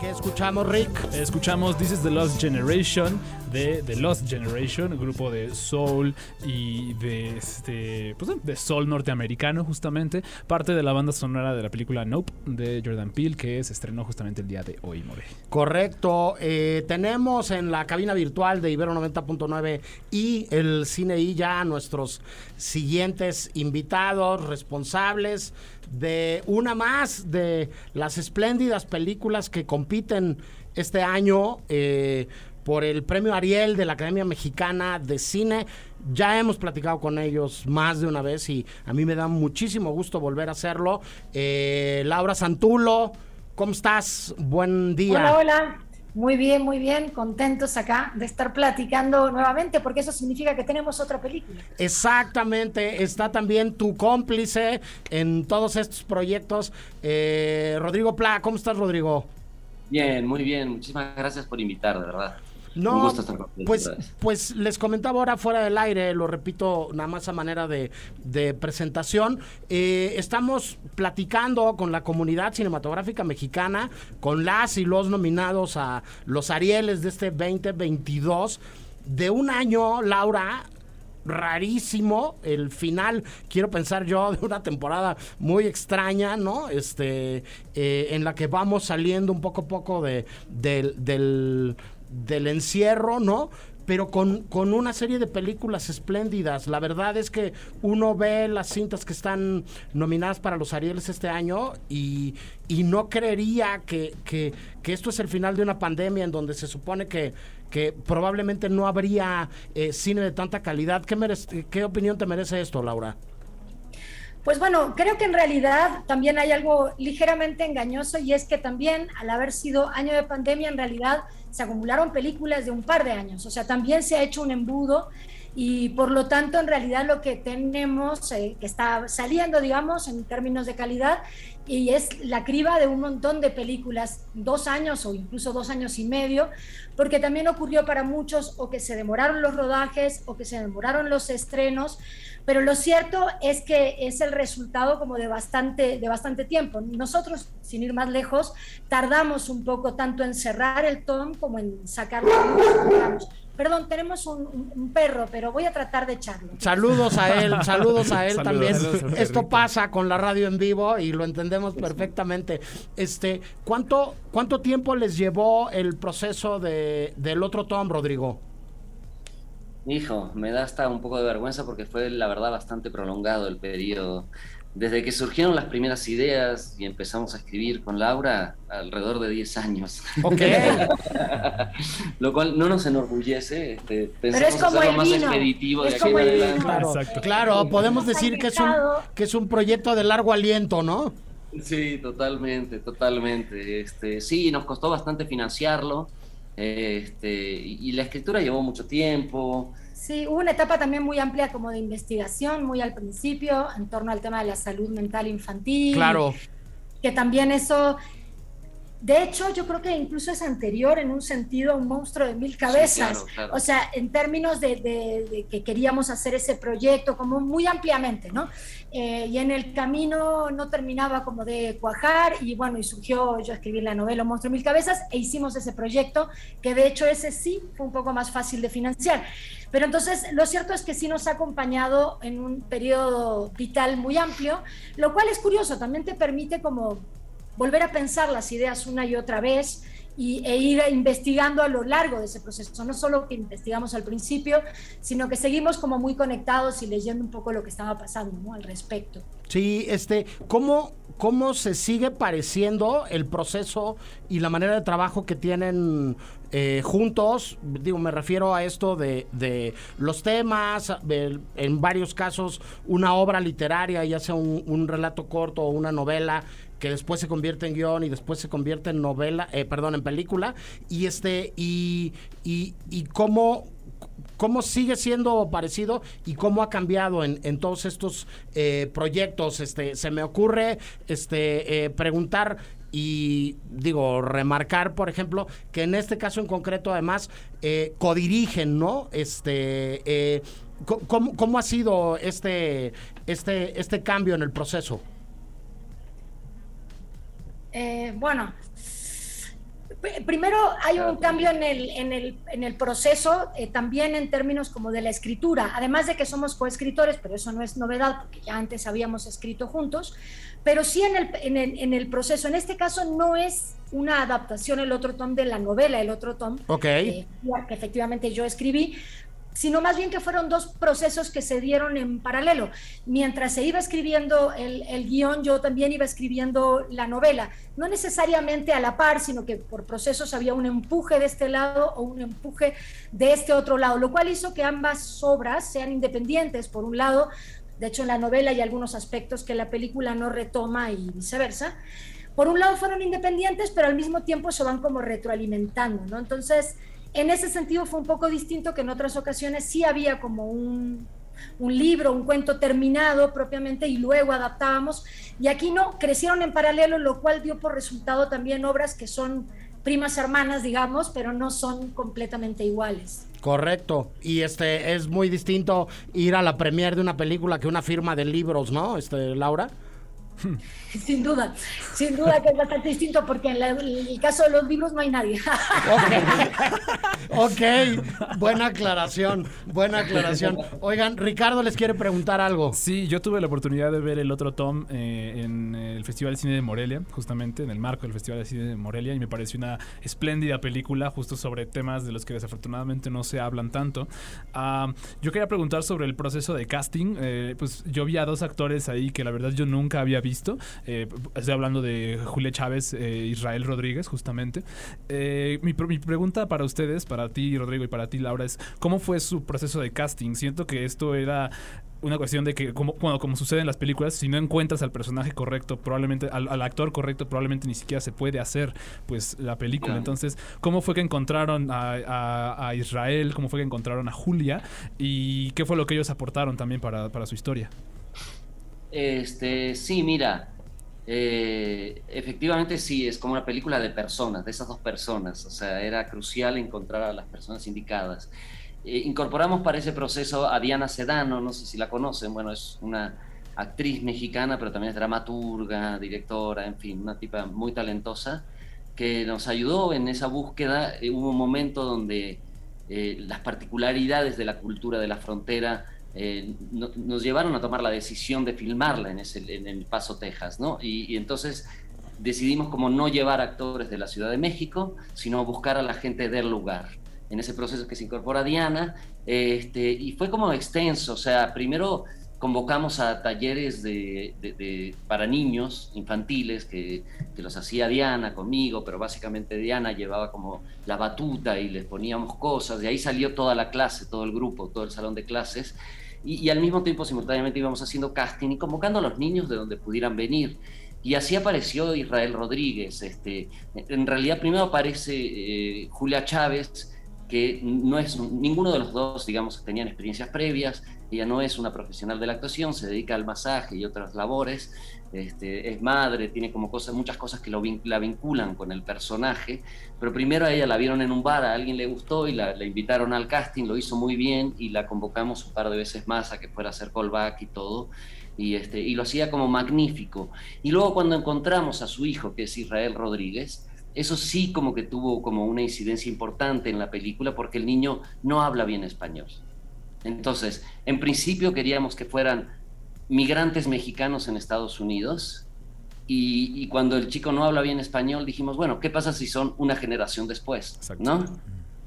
¿Qué escuchamos, Rick? Escuchamos This is the Lost Generation de The Lost Generation, grupo de soul y de este pues, de soul norteamericano justamente, parte de la banda sonora de la película Nope de Jordan Peele que se estrenó justamente el día de hoy, More. Correcto. Eh, tenemos en la cabina virtual de Ibero 90.9 y el Cine I ya a nuestros siguientes invitados responsables de una más de las espléndidas películas que compiten este año eh, por el premio Ariel de la Academia Mexicana de Cine. Ya hemos platicado con ellos más de una vez y a mí me da muchísimo gusto volver a hacerlo. Eh, Laura Santulo, ¿cómo estás? Buen día. Hola, hola. Muy bien, muy bien, contentos acá de estar platicando nuevamente porque eso significa que tenemos otra película. Exactamente, está también tu cómplice en todos estos proyectos, eh, Rodrigo Pla. ¿Cómo estás, Rodrigo? Bien, muy bien. Muchísimas gracias por invitar, de verdad. No, Un gusto estar con ustedes pues, pues les comentaba ahora fuera del aire, lo repito nada más a manera de, de presentación. Eh, estamos platicando con la comunidad cinematográfica mexicana, con las y los nominados a los Arieles de este 2022, de un año, Laura, rarísimo el final, quiero pensar yo, de una temporada muy extraña, ¿no? Este, eh, en la que vamos saliendo un poco a poco de, del, del encierro, ¿no? Pero con, con una serie de películas espléndidas. La verdad es que uno ve las cintas que están nominadas para los Arieles este año y, y no creería que, que, que esto es el final de una pandemia en donde se supone que, que probablemente no habría eh, cine de tanta calidad. ¿Qué, merece- ¿Qué opinión te merece esto, Laura? Pues bueno, creo que en realidad también hay algo ligeramente engañoso y es que también al haber sido año de pandemia, en realidad se acumularon películas de un par de años, o sea, también se ha hecho un embudo y por lo tanto en realidad lo que tenemos eh, que está saliendo, digamos, en términos de calidad y es la criba de un montón de películas, dos años o incluso dos años y medio, porque también ocurrió para muchos o que se demoraron los rodajes o que se demoraron los estrenos, pero lo cierto es que es el resultado como de bastante, de bastante tiempo. Nosotros, sin ir más lejos, tardamos un poco tanto en cerrar el tom como en sacarlo. digamos. Perdón, tenemos un, perro, pero voy a tratar de echarlo. Saludos a él, saludos a él Saludos, también. saludos Esto pasa con la radio en vivo y lo entendemos perfectamente. Este, ¿cuánto, cuánto tiempo les llevó el proceso de, del otro Tom, Rodrigo? Hijo, me da hasta un poco de vergüenza porque fue la verdad bastante prolongado el periodo. Desde que surgieron las primeras ideas y empezamos a escribir con Laura, alrededor de 10 años. Ok. Lo cual no nos enorgullece. Este, Pero es pensamos como hacerlo el más vino. expeditivo de Es aquí como en el vino. Claro, claro, podemos decir que es un que es un proyecto de largo aliento, ¿no? Sí, totalmente, totalmente. Este, sí, nos costó bastante financiarlo. Este, y, y la escritura llevó mucho tiempo. Sí, hubo una etapa también muy amplia como de investigación, muy al principio, en torno al tema de la salud mental infantil. Claro. Que también eso, de hecho, yo creo que incluso es anterior en un sentido a un monstruo de mil cabezas. claro, claro. O sea, en términos de, de- de que queríamos hacer ese proyecto como muy ampliamente, ¿no? Eh, y en el camino no terminaba como de cuajar y bueno, y surgió, yo escribí la novela monstruo de mil cabezas e hicimos ese proyecto, que de hecho ese sí fue un poco más fácil de financiar. Pero entonces lo cierto es que sí nos ha acompañado en un periodo vital muy amplio, lo cual es curioso, también te permite como volver a pensar las ideas una y otra vez y, e ir investigando a lo largo de ese proceso. No solo que investigamos al principio, sino que seguimos como muy conectados y leyendo un poco lo que estaba pasando al respecto. Sí, este, ¿cómo, ¿cómo se sigue pareciendo el proceso y la manera de trabajo que tienen eh, juntos? Digo, me refiero a esto de, de los temas, el- en varios casos una obra literaria, ya sea un relato corto o una novela que después se convierte en guion y después se convierte en novela, eh, perdón, en película, y este, y, y, cómo, cómo sigue siendo parecido y cómo ha cambiado en, todos estos eh, proyectos. Este, se me ocurre este, eh, preguntar y digo, remarcar, por ejemplo, que en este caso en concreto, además, eh, codirigen, ¿no? Este, eh, ¿cómo, cómo ha sido este, este, este cambio en el proceso? Eh, bueno, pr- primero hay un cambio en el, en el, en el proceso, eh, también en términos como de la escritura, además de que somos coescritores, pero eso no es novedad, porque ya antes habíamos escrito juntos, pero sí en el, en el, en el proceso. En este caso no es una adaptación el otro tom de la novela, el otro tom, Ok. eh, que efectivamente yo escribí, sino más bien que fueron dos procesos que se dieron en paralelo. Mientras se iba escribiendo el, el, guion, yo también iba escribiendo la novela, no necesariamente a la par, sino que por procesos había un empuje de este lado o un empuje de este otro lado, lo cual hizo que ambas obras sean independientes. Por un lado, de hecho en la novela hay algunos aspectos que la película no retoma y viceversa. Por un lado fueron independientes, pero al mismo tiempo se van como retroalimentando, ¿no? Entonces, en ese sentido fue un poco distinto que en otras ocasiones sí había como un, un libro, un cuento terminado propiamente y luego adaptábamos. Y aquí no, crecieron en paralelo, lo cual dio por resultado también obras que son primas hermanas, digamos, pero no son completamente iguales. Correcto. Y este es muy distinto ir a la premier de una película que una firma de libros, ¿no? Este, Laura. Sin duda, sin duda que es bastante distinto porque en, el caso de los libros no hay nadie. ok, buena aclaración, buena aclaración. Oigan, Ricardo les quiere preguntar algo. Sí, yo tuve la oportunidad de ver el otro Tom eh, en el Festival de Cine de Morelia, justamente en el marco del Festival de Cine de Morelia, y me pareció una espléndida película justo sobre temas de los que desafortunadamente no se hablan tanto. Ah, yo quería preguntar sobre el proceso de casting. Eh, pues yo vi a dos actores ahí que la verdad yo nunca había visto visto. Eh, estoy hablando de Julia Chávez, e Israel Rodríguez, justamente. Eh, mi, mi, pregunta para ustedes, para ti, Rodrigo, y para ti, Laura, es: ¿cómo fue su proceso de casting? Siento que esto era una cuestión de que, como, bueno, como sucede en las películas, si no encuentras al personaje correcto, probablemente, al, actor correcto, probablemente ni siquiera se puede hacer, pues, la película. Entonces, ¿cómo fue que encontraron a, Israel? ¿Cómo fue que encontraron a Julia? ¿Y qué fue lo que ellos aportaron también para, para su historia? Este, sí, mira, eh, efectivamente sí, es como una película de personas, de esas dos personas, o sea, era crucial encontrar a las personas indicadas. Eh, incorporamos para ese proceso a Diana Sedano, no sé si la conocen, bueno, es una actriz mexicana, pero también es dramaturga, directora, en fin, una tipa muy talentosa, que nos ayudó en esa búsqueda. Eh, hubo un momento donde las particularidades de la cultura de la frontera eh, nos llevaron a tomar la decisión de filmarla en, ese, en el Paso, Texas, ¿no? Y, entonces decidimos como no llevar actores de la Ciudad de México, sino buscar a la gente del lugar. En ese proceso que se incorpora Diana, este, y fue como extenso, o sea, primero convocamos a talleres de, para niños infantiles que, que, los hacía Diana conmigo, pero básicamente Diana llevaba como la batuta y les poníamos cosas, de ahí salió toda la clase, todo el grupo, todo el salón de clases, y, al mismo tiempo simultáneamente íbamos haciendo casting y convocando a los niños de donde pudieran venir. Y así apareció Israel Rodríguez. Este, en realidad primero aparece eh, Julia Chávez, que no es ninguno de los dos, digamos, tenían experiencias previas. Ella no es una profesional de la actuación, se dedica al masaje y otras labores. Este, es madre, tiene como cosas, muchas cosas que lo, la vinculan con el personaje, pero primero a ella la vieron en un bar, a alguien le gustó y la, invitaron al casting, lo hizo muy bien y la convocamos un par de veces más a que fuera a hacer callback y todo. Y, este, y lo hacía como magnífico. Y luego cuando encontramos a su hijo, que es Israel Rodríguez, eso sí como que tuvo como una incidencia importante en la película porque el niño no habla bien español. Entonces, en principio queríamos que fueran migrantes mexicanos en Estados Unidos. Y, cuando el chico no habla bien español, dijimos, bueno, ¿qué pasa si son una generación después? ¿No?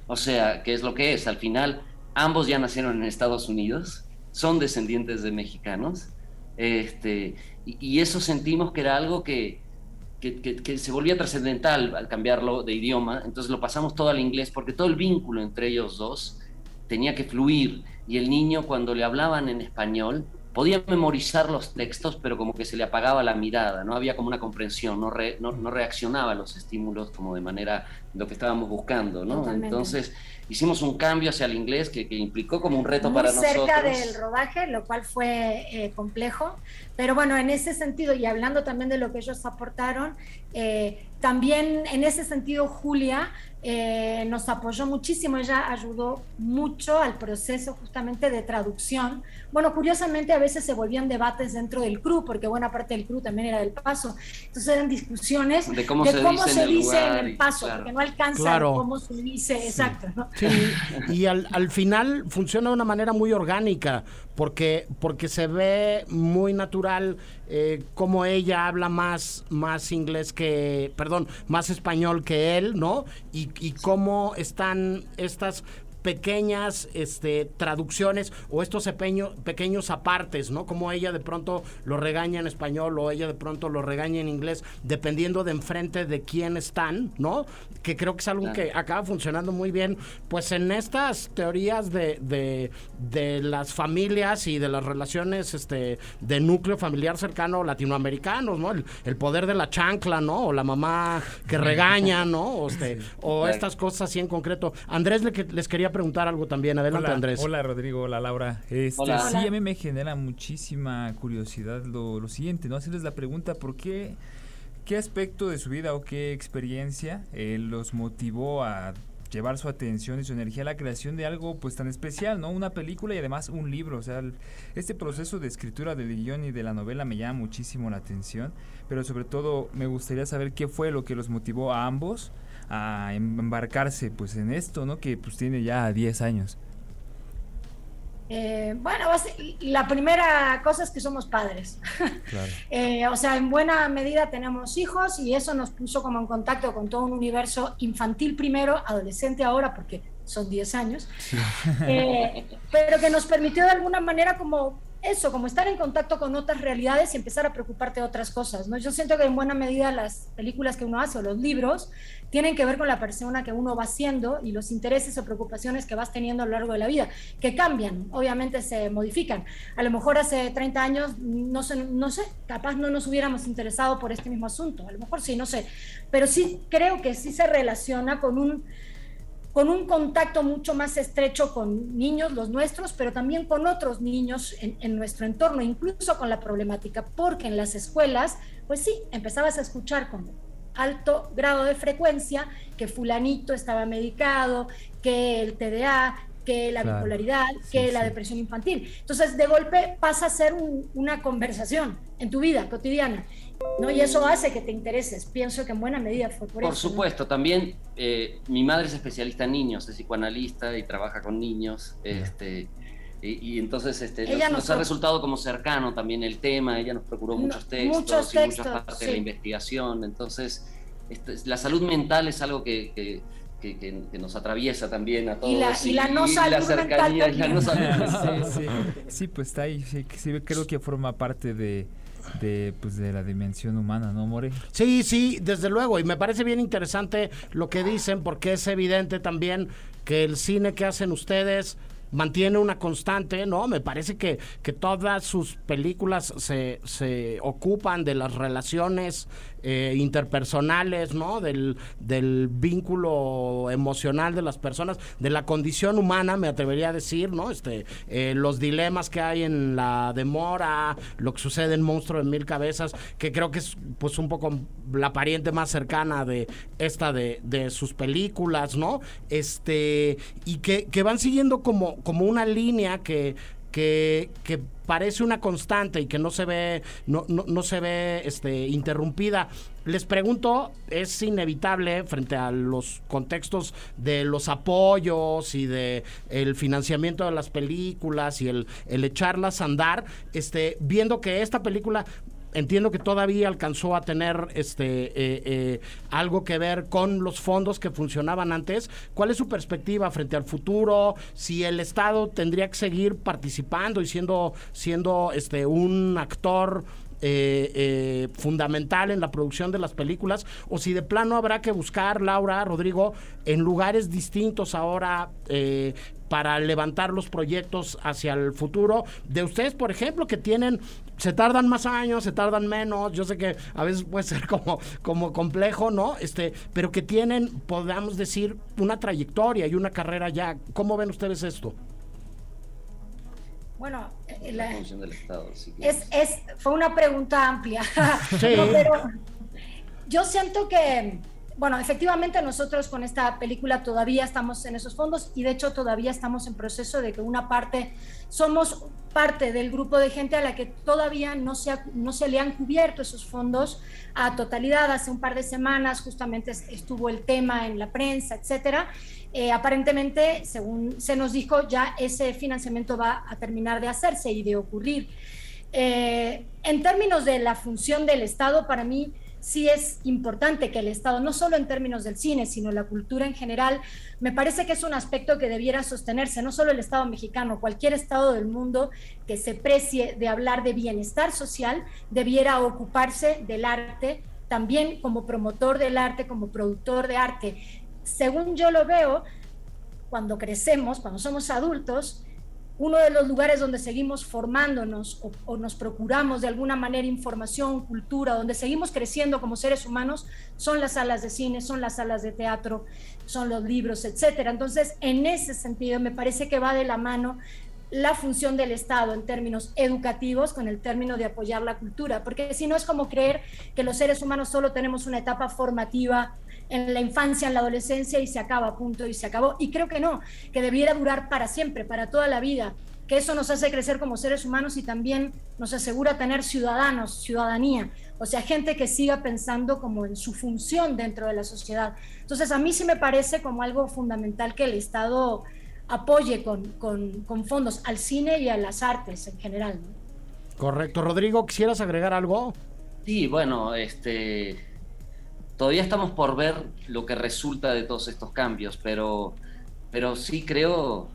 O sea, ¿qué es lo que es? Al final, ambos ya nacieron en Estados Unidos, son descendientes de mexicanos, este, y, eso sentimos que era algo que, que, se volvía trascendental al cambiarlo de idioma, entonces lo pasamos todo al inglés, porque todo el vínculo entre ellos dos tenía que fluir, y el niño cuando le hablaban en español, podía memorizar los textos, pero como que se le apagaba la mirada, no había como una comprensión, no, no, reaccionaba a los estímulos como de manera lo que estábamos buscando, ¿no? Entonces hicimos un cambio hacia el inglés que, implicó como un reto para nosotros. cerca del rodaje, lo cual fue eh, complejo, pero bueno, en ese sentido, y hablando también de lo que ellos aportaron, eh, también en ese sentido Julia eh, nos apoyó muchísimo, ella ayudó mucho al proceso justamente de traducción. Bueno, curiosamente a veces se volvían debates dentro del crew, porque buena parte del crew también era del paso. Entonces eran discusiones de cómo se, dice, en el, paso, porque no alcanza cómo se dice, exacto. y al, al final funciona de una manera muy orgánica, porque, porque se ve muy natural eh, como ella habla más, más inglés que, perdón, más español que él, ¿no? Y, y cómo están estas pequeñas este, traducciones o estos pequeño- pequeños apartes, ¿no? Como ella de pronto lo regaña en español o ella de pronto lo regaña en inglés, dependiendo de enfrente de quién están, ¿no? Que creo que es algo que acaba funcionando muy bien, pues en estas teorías de, de, de las familias y de las relaciones este, de núcleo familiar cercano latinoamericanos, ¿no? El, el poder de la chancla, ¿no? O la mamá que regaña, ¿no? O, este, o estas cosas así en concreto. Andrés le les quería preguntar algo también. Adelante, hola, Andrés. Hola Rodrigo, hola Laura. Este, Hola. Sí, Hola. a mí me genera muchísima curiosidad lo, lo siguiente, ¿no? Hacerles la pregunta, ¿por qué, qué aspecto de su vida o qué experiencia eh, los motivó a llevar su atención y su energía a la creación de algo pues tan especial, ¿no? Una película y además un libro, o sea, el- este proceso de escritura del guion y de la novela me llama muchísimo la atención, pero sobre todo me gustaría saber qué fue lo que los motivó a ambos a em- embarcarse pues en esto, ¿no? Que pues tiene ya 10 años. Eh, bueno, la primera cosa es que somos padres. Claro. Eh, o sea, en buena medida tenemos hijos y eso nos puso como en contacto con todo un universo infantil primero, adolescente ahora, porque son 10 años, eh, pero que nos permitió de alguna manera como eso, como estar en contacto con otras realidades y empezar a preocuparte de otras cosas, ¿no? Yo siento que en buena medida las películas que uno hace o los libros tienen que ver con la persona que uno va siendo y los intereses o preocupaciones que vas teniendo a lo largo de la vida, que cambian, obviamente se modifican. A lo mejor hace 30 años, no sé, no sé, capaz no nos hubiéramos interesado por este mismo asunto, a lo mejor sí, no sé, pero sí creo que sí se relaciona con un con un contacto mucho más estrecho con niños, los nuestros, pero también con otros niños en, en nuestro entorno, incluso con la problemática, porque en las escuelas, pues sí, empezabas a escuchar con alto grado de frecuencia que fulanito estaba medicado, que el TDA, que la Claro. bipolaridad, que Sí, la sí. depresión infantil. Entonces, de golpe pasa a ser un- una conversación en tu vida cotidiana, ¿no? Y eso hace que te intereses. Pienso que en buena medida fue por, Por eso. ¿no? supuesto, también eh, mi madre es especialista en niños, es psicoanalista y trabaja con niños. Este, y, y entonces este, Ella nos, nos ha resultado como cercano también el tema, ella nos procuró muchos textos muchos y muchas partes de sí. la investigación. Entonces, este, la salud mental es algo que, que- que- que- que nos atraviesa también a todos. Y la- y la no salud mental cercanía y la no salud mental. Sí, sí. Sí, pues está ahí. Sí, sí, creo que forma parte de, de, pues, de la dimensión humana, ¿no, More? Sí, sí, desde luego. Y me parece bien interesante lo que dicen, porque es evidente también que el cine que hacen ustedes mantiene una constante, ¿no? Me parece que, que todas sus películas se, se ocupan de las relaciones eh, interpersonales, ¿no? Del, del vínculo emocional de las personas, de la condición humana, me atrevería a decir, ¿no? Este, eh, los dilemas que hay en la demora, lo que sucede en Monstruo de Mil Cabezas, que creo que es pues un poco la pariente más cercana de esta de, de sus películas, ¿no? Este, y que, que van siguiendo como, como una línea que, que, parece una constante y que no se ve, no, no, se ve este, interrumpida. Les pregunto, es inevitable frente a los contextos de los apoyos y de el financiamiento de las películas y el, el echarlas a andar, este, viendo que esta película entiendo que todavía alcanzó a tener este eh, eh, algo que ver con los fondos que funcionaban antes. ¿Cuál es su perspectiva frente al futuro? Si el Estado tendría que seguir participando y siendo, siendo este un actor eh, eh, fundamental en la producción de las películas, o si de plano habrá que buscar, Laura, Rodrigo, en lugares distintos ahora eh, para levantar los proyectos hacia el futuro. De ustedes, por ejemplo, que tienen, se tardan más años, se tardan menos, yo sé que a veces puede ser como, como complejo, ¿no? Este, pero que tienen, podamos decir, una trayectoria y una carrera ya. ¿Cómo ven ustedes esto? Bueno, eh, La la- función del Estado. sí que es, es, fue una pregunta amplia. Sí. No, pero yo siento que, bueno, efectivamente nosotros con esta película todavía estamos en esos fondos y de hecho todavía estamos en proceso de que una parte, somos parte del grupo de gente a la que todavía no se, no se le han cubierto esos fondos a totalidad. Hace un par de semanas justamente es- estuvo el tema en la prensa, etcétera. Eh, aparentemente, según se nos dijo, ya ese financiamiento va a terminar de hacerse y de ocurrir. Eh, en términos de la función del Estado, para mí sí es importante que el Estado, no solo en términos del cine, sino la cultura en general, me parece que es un aspecto que debiera sostenerse, no solo el Estado mexicano, cualquier Estado del mundo que se precie de hablar de bienestar social, debiera ocuparse del arte, también como promotor del arte, como productor de arte. Según yo lo veo, cuando crecemos, cuando somos adultos, uno de los lugares donde seguimos formándonos o, nos procuramos de alguna manera información, cultura, donde seguimos creciendo como seres humanos, son las salas de cine, son las salas de teatro, son los libros, etcétera. Entonces, en ese sentido, me parece que va de la mano la función del Estado en términos educativos con el término de apoyar la cultura, porque si no es como creer que los seres humanos solo tenemos una etapa formativa en la infancia, en la adolescencia y se acaba, punto, y se acabó. Y creo que no, que debiera durar para siempre, para toda la vida, que eso nos hace crecer como seres humanos y también nos asegura tener ciudadanos, ciudadanía, o sea, gente que siga pensando como en su función dentro de la sociedad. Entonces, a mí sí me parece como algo fundamental que el Estado apoye con, con, fondos al cine y a las artes en general. Correcto. Rodrigo, ¿quisieras agregar algo? Sí, bueno, este todavía estamos por ver lo que resulta de todos estos cambios, pero, pero sí creo,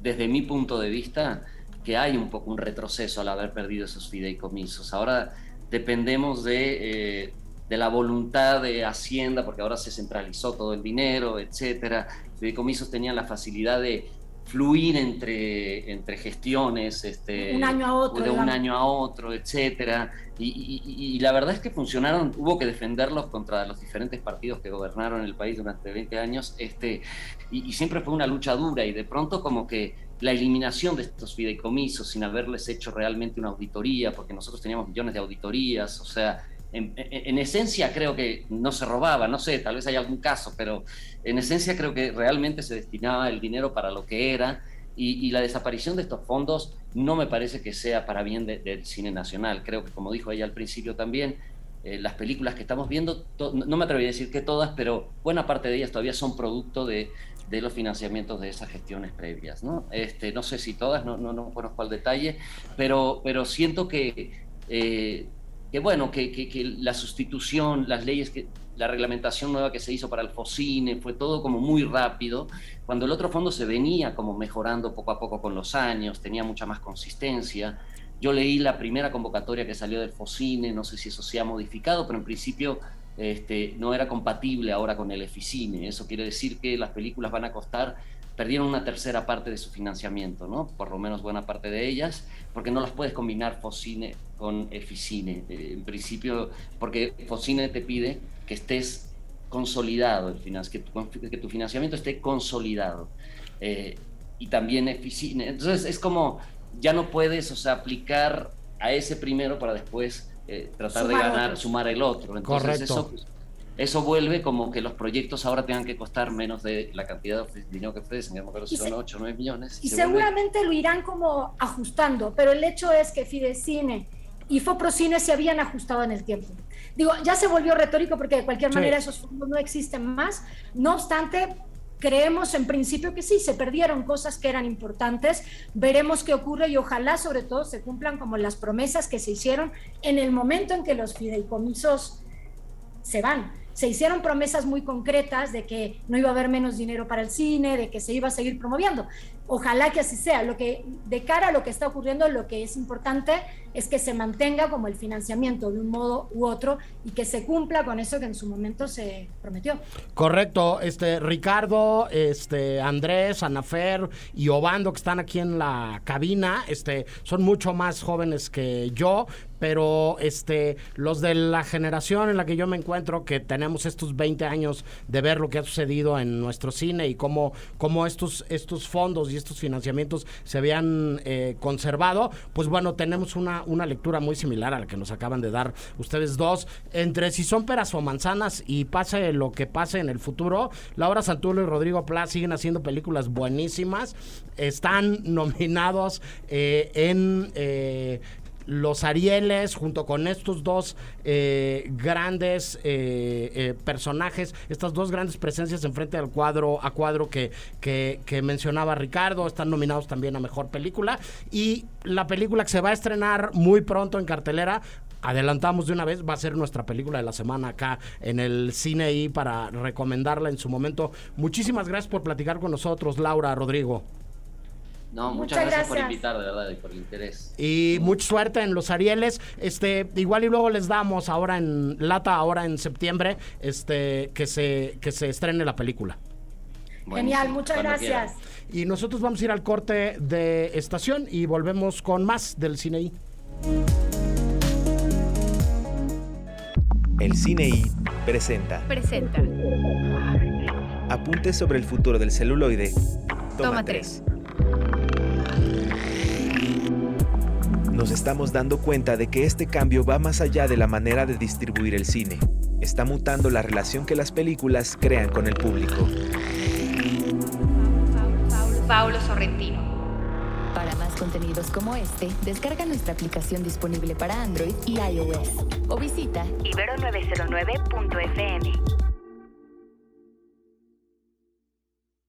desde mi punto de vista, que hay un poco un retroceso al haber perdido esos fideicomisos. Ahora dependemos de, eh, de la voluntad de Hacienda, porque ahora se centralizó todo el dinero, etcétera. Fideicomisos tenían la facilidad de fluir entre, entre gestiones, este, un año a otro, de un año a otro, etcétera. Y, la verdad es que funcionaron, hubo que defenderlos contra los diferentes partidos que gobernaron el país durante 20 años, este, y, siempre fue una lucha dura, y de pronto como que la eliminación de estos fideicomisos sin haberles hecho realmente una auditoría, porque nosotros teníamos millones de auditorías, o sea, en, esencia creo que no se robaba, no sé, tal vez hay algún caso, pero en esencia creo que realmente se destinaba el dinero para lo que era y, la desaparición de estos fondos no me parece que sea para bien del cine nacional. Creo que, como dijo ella al principio también, eh, las películas que estamos viendo, no me atrevería a decir que todas, pero buena parte de ellas todavía son producto de, los financiamientos de esas gestiones previas. No, este, no sé si todas, no, no, no conozco al detalle, pero, pero siento que... Eh, que bueno, que, la sustitución, las leyes, que, la reglamentación nueva que se hizo para el FOCINE, fue todo como muy rápido, cuando el otro fondo se venía como mejorando poco a poco con los años, tenía mucha más consistencia. Yo leí la primera convocatoria que salió del FOCINE, no sé si eso se ha modificado, pero en principio este, no era compatible ahora con el EFICINE. Eso quiere decir que las películas van a costar perdieron una tercera parte de su financiamiento, ¿no? Por lo menos buena parte de ellas, porque no las puedes combinar Focine con Eficine. Eh, en principio, porque Focine te pide que estés consolidado, que, tu, que tu financiamiento esté consolidado. Eh, y también Eficine. Entonces es como, ya no puedes, o sea, aplicar a ese primero para después eh, tratar de ganar, sumar el otro. Entonces Correcto. eso eso vuelve como que los proyectos ahora tengan que costar menos de la cantidad de dinero que ofrecen, digamos que son 8 o 9 millones. Y, seguramente lo irán como ajustando, pero el hecho es que Fidecine y Foprocine se habían ajustado en el tiempo. Digo, ya se volvió retórico porque de cualquier manera esos fondos no existen más. No obstante, creemos en principio que sí, se perdieron cosas que eran importantes. Veremos qué ocurre y ojalá sobre todo se cumplan como las promesas que se hicieron en el momento en que los fideicomisos se van se hicieron promesas muy concretas de que no iba a haber menos dinero para el cine, de que se iba a seguir promoviendo. Ojalá que así sea. Lo que de cara a lo que está ocurriendo, lo que es importante es que se mantenga como el financiamiento de un modo u otro y que se cumpla con eso que en su momento se prometió. Correcto, este Ricardo, este Andrés, Anafer y Obando que están aquí en la cabina, este son mucho más jóvenes que yo, pero este los de la generación en la que yo me encuentro que tenemos estos 20 años de ver lo que ha sucedido en nuestro cine y cómo, cómo estos estos fondos y estos financiamientos se habían eh, conservado, pues bueno, tenemos una una lectura muy similar a la que nos acaban de dar ustedes dos. Entre si son peras o manzanas y pase lo que pase en el futuro, Laura Santulo y Rodrigo Pla siguen haciendo películas buenísimas. Están nominados eh, en eh, los Arieles, junto con estos dos eh, grandes eh, eh, personajes, estas dos grandes presencias enfrente al cuadro, a cuadro que, que, que, mencionaba Ricardo, están nominados también a Mejor Película. Y la película que se va a estrenar muy pronto en cartelera, adelantamos de una vez, va a ser nuestra película de la semana acá en el cine y para recomendarla en su momento. Muchísimas gracias por platicar con nosotros, Laura, Rodrigo. No, muchas, Muchas gracias, por invitar, de verdad, y por el interés. Y mucha suerte en los Arieles. Este, igual y luego les damos ahora en lata, ahora en septiembre, este, que se, que se estrene la película. Genial, muchas gracias. Y nosotros vamos a ir al corte de estación y volvemos con más del cine I. El Cine I presenta Presenta. Apuntes sobre el futuro del celuloide. Toma, Toma 3. Nos estamos dando cuenta de que este cambio va más allá de la manera de distribuir el cine. Está mutando la relación que las películas crean con el público. Paulo Sorrentino. Para más contenidos como este, descarga nuestra aplicación disponible para Android y iOS o visita Ibero909.fm.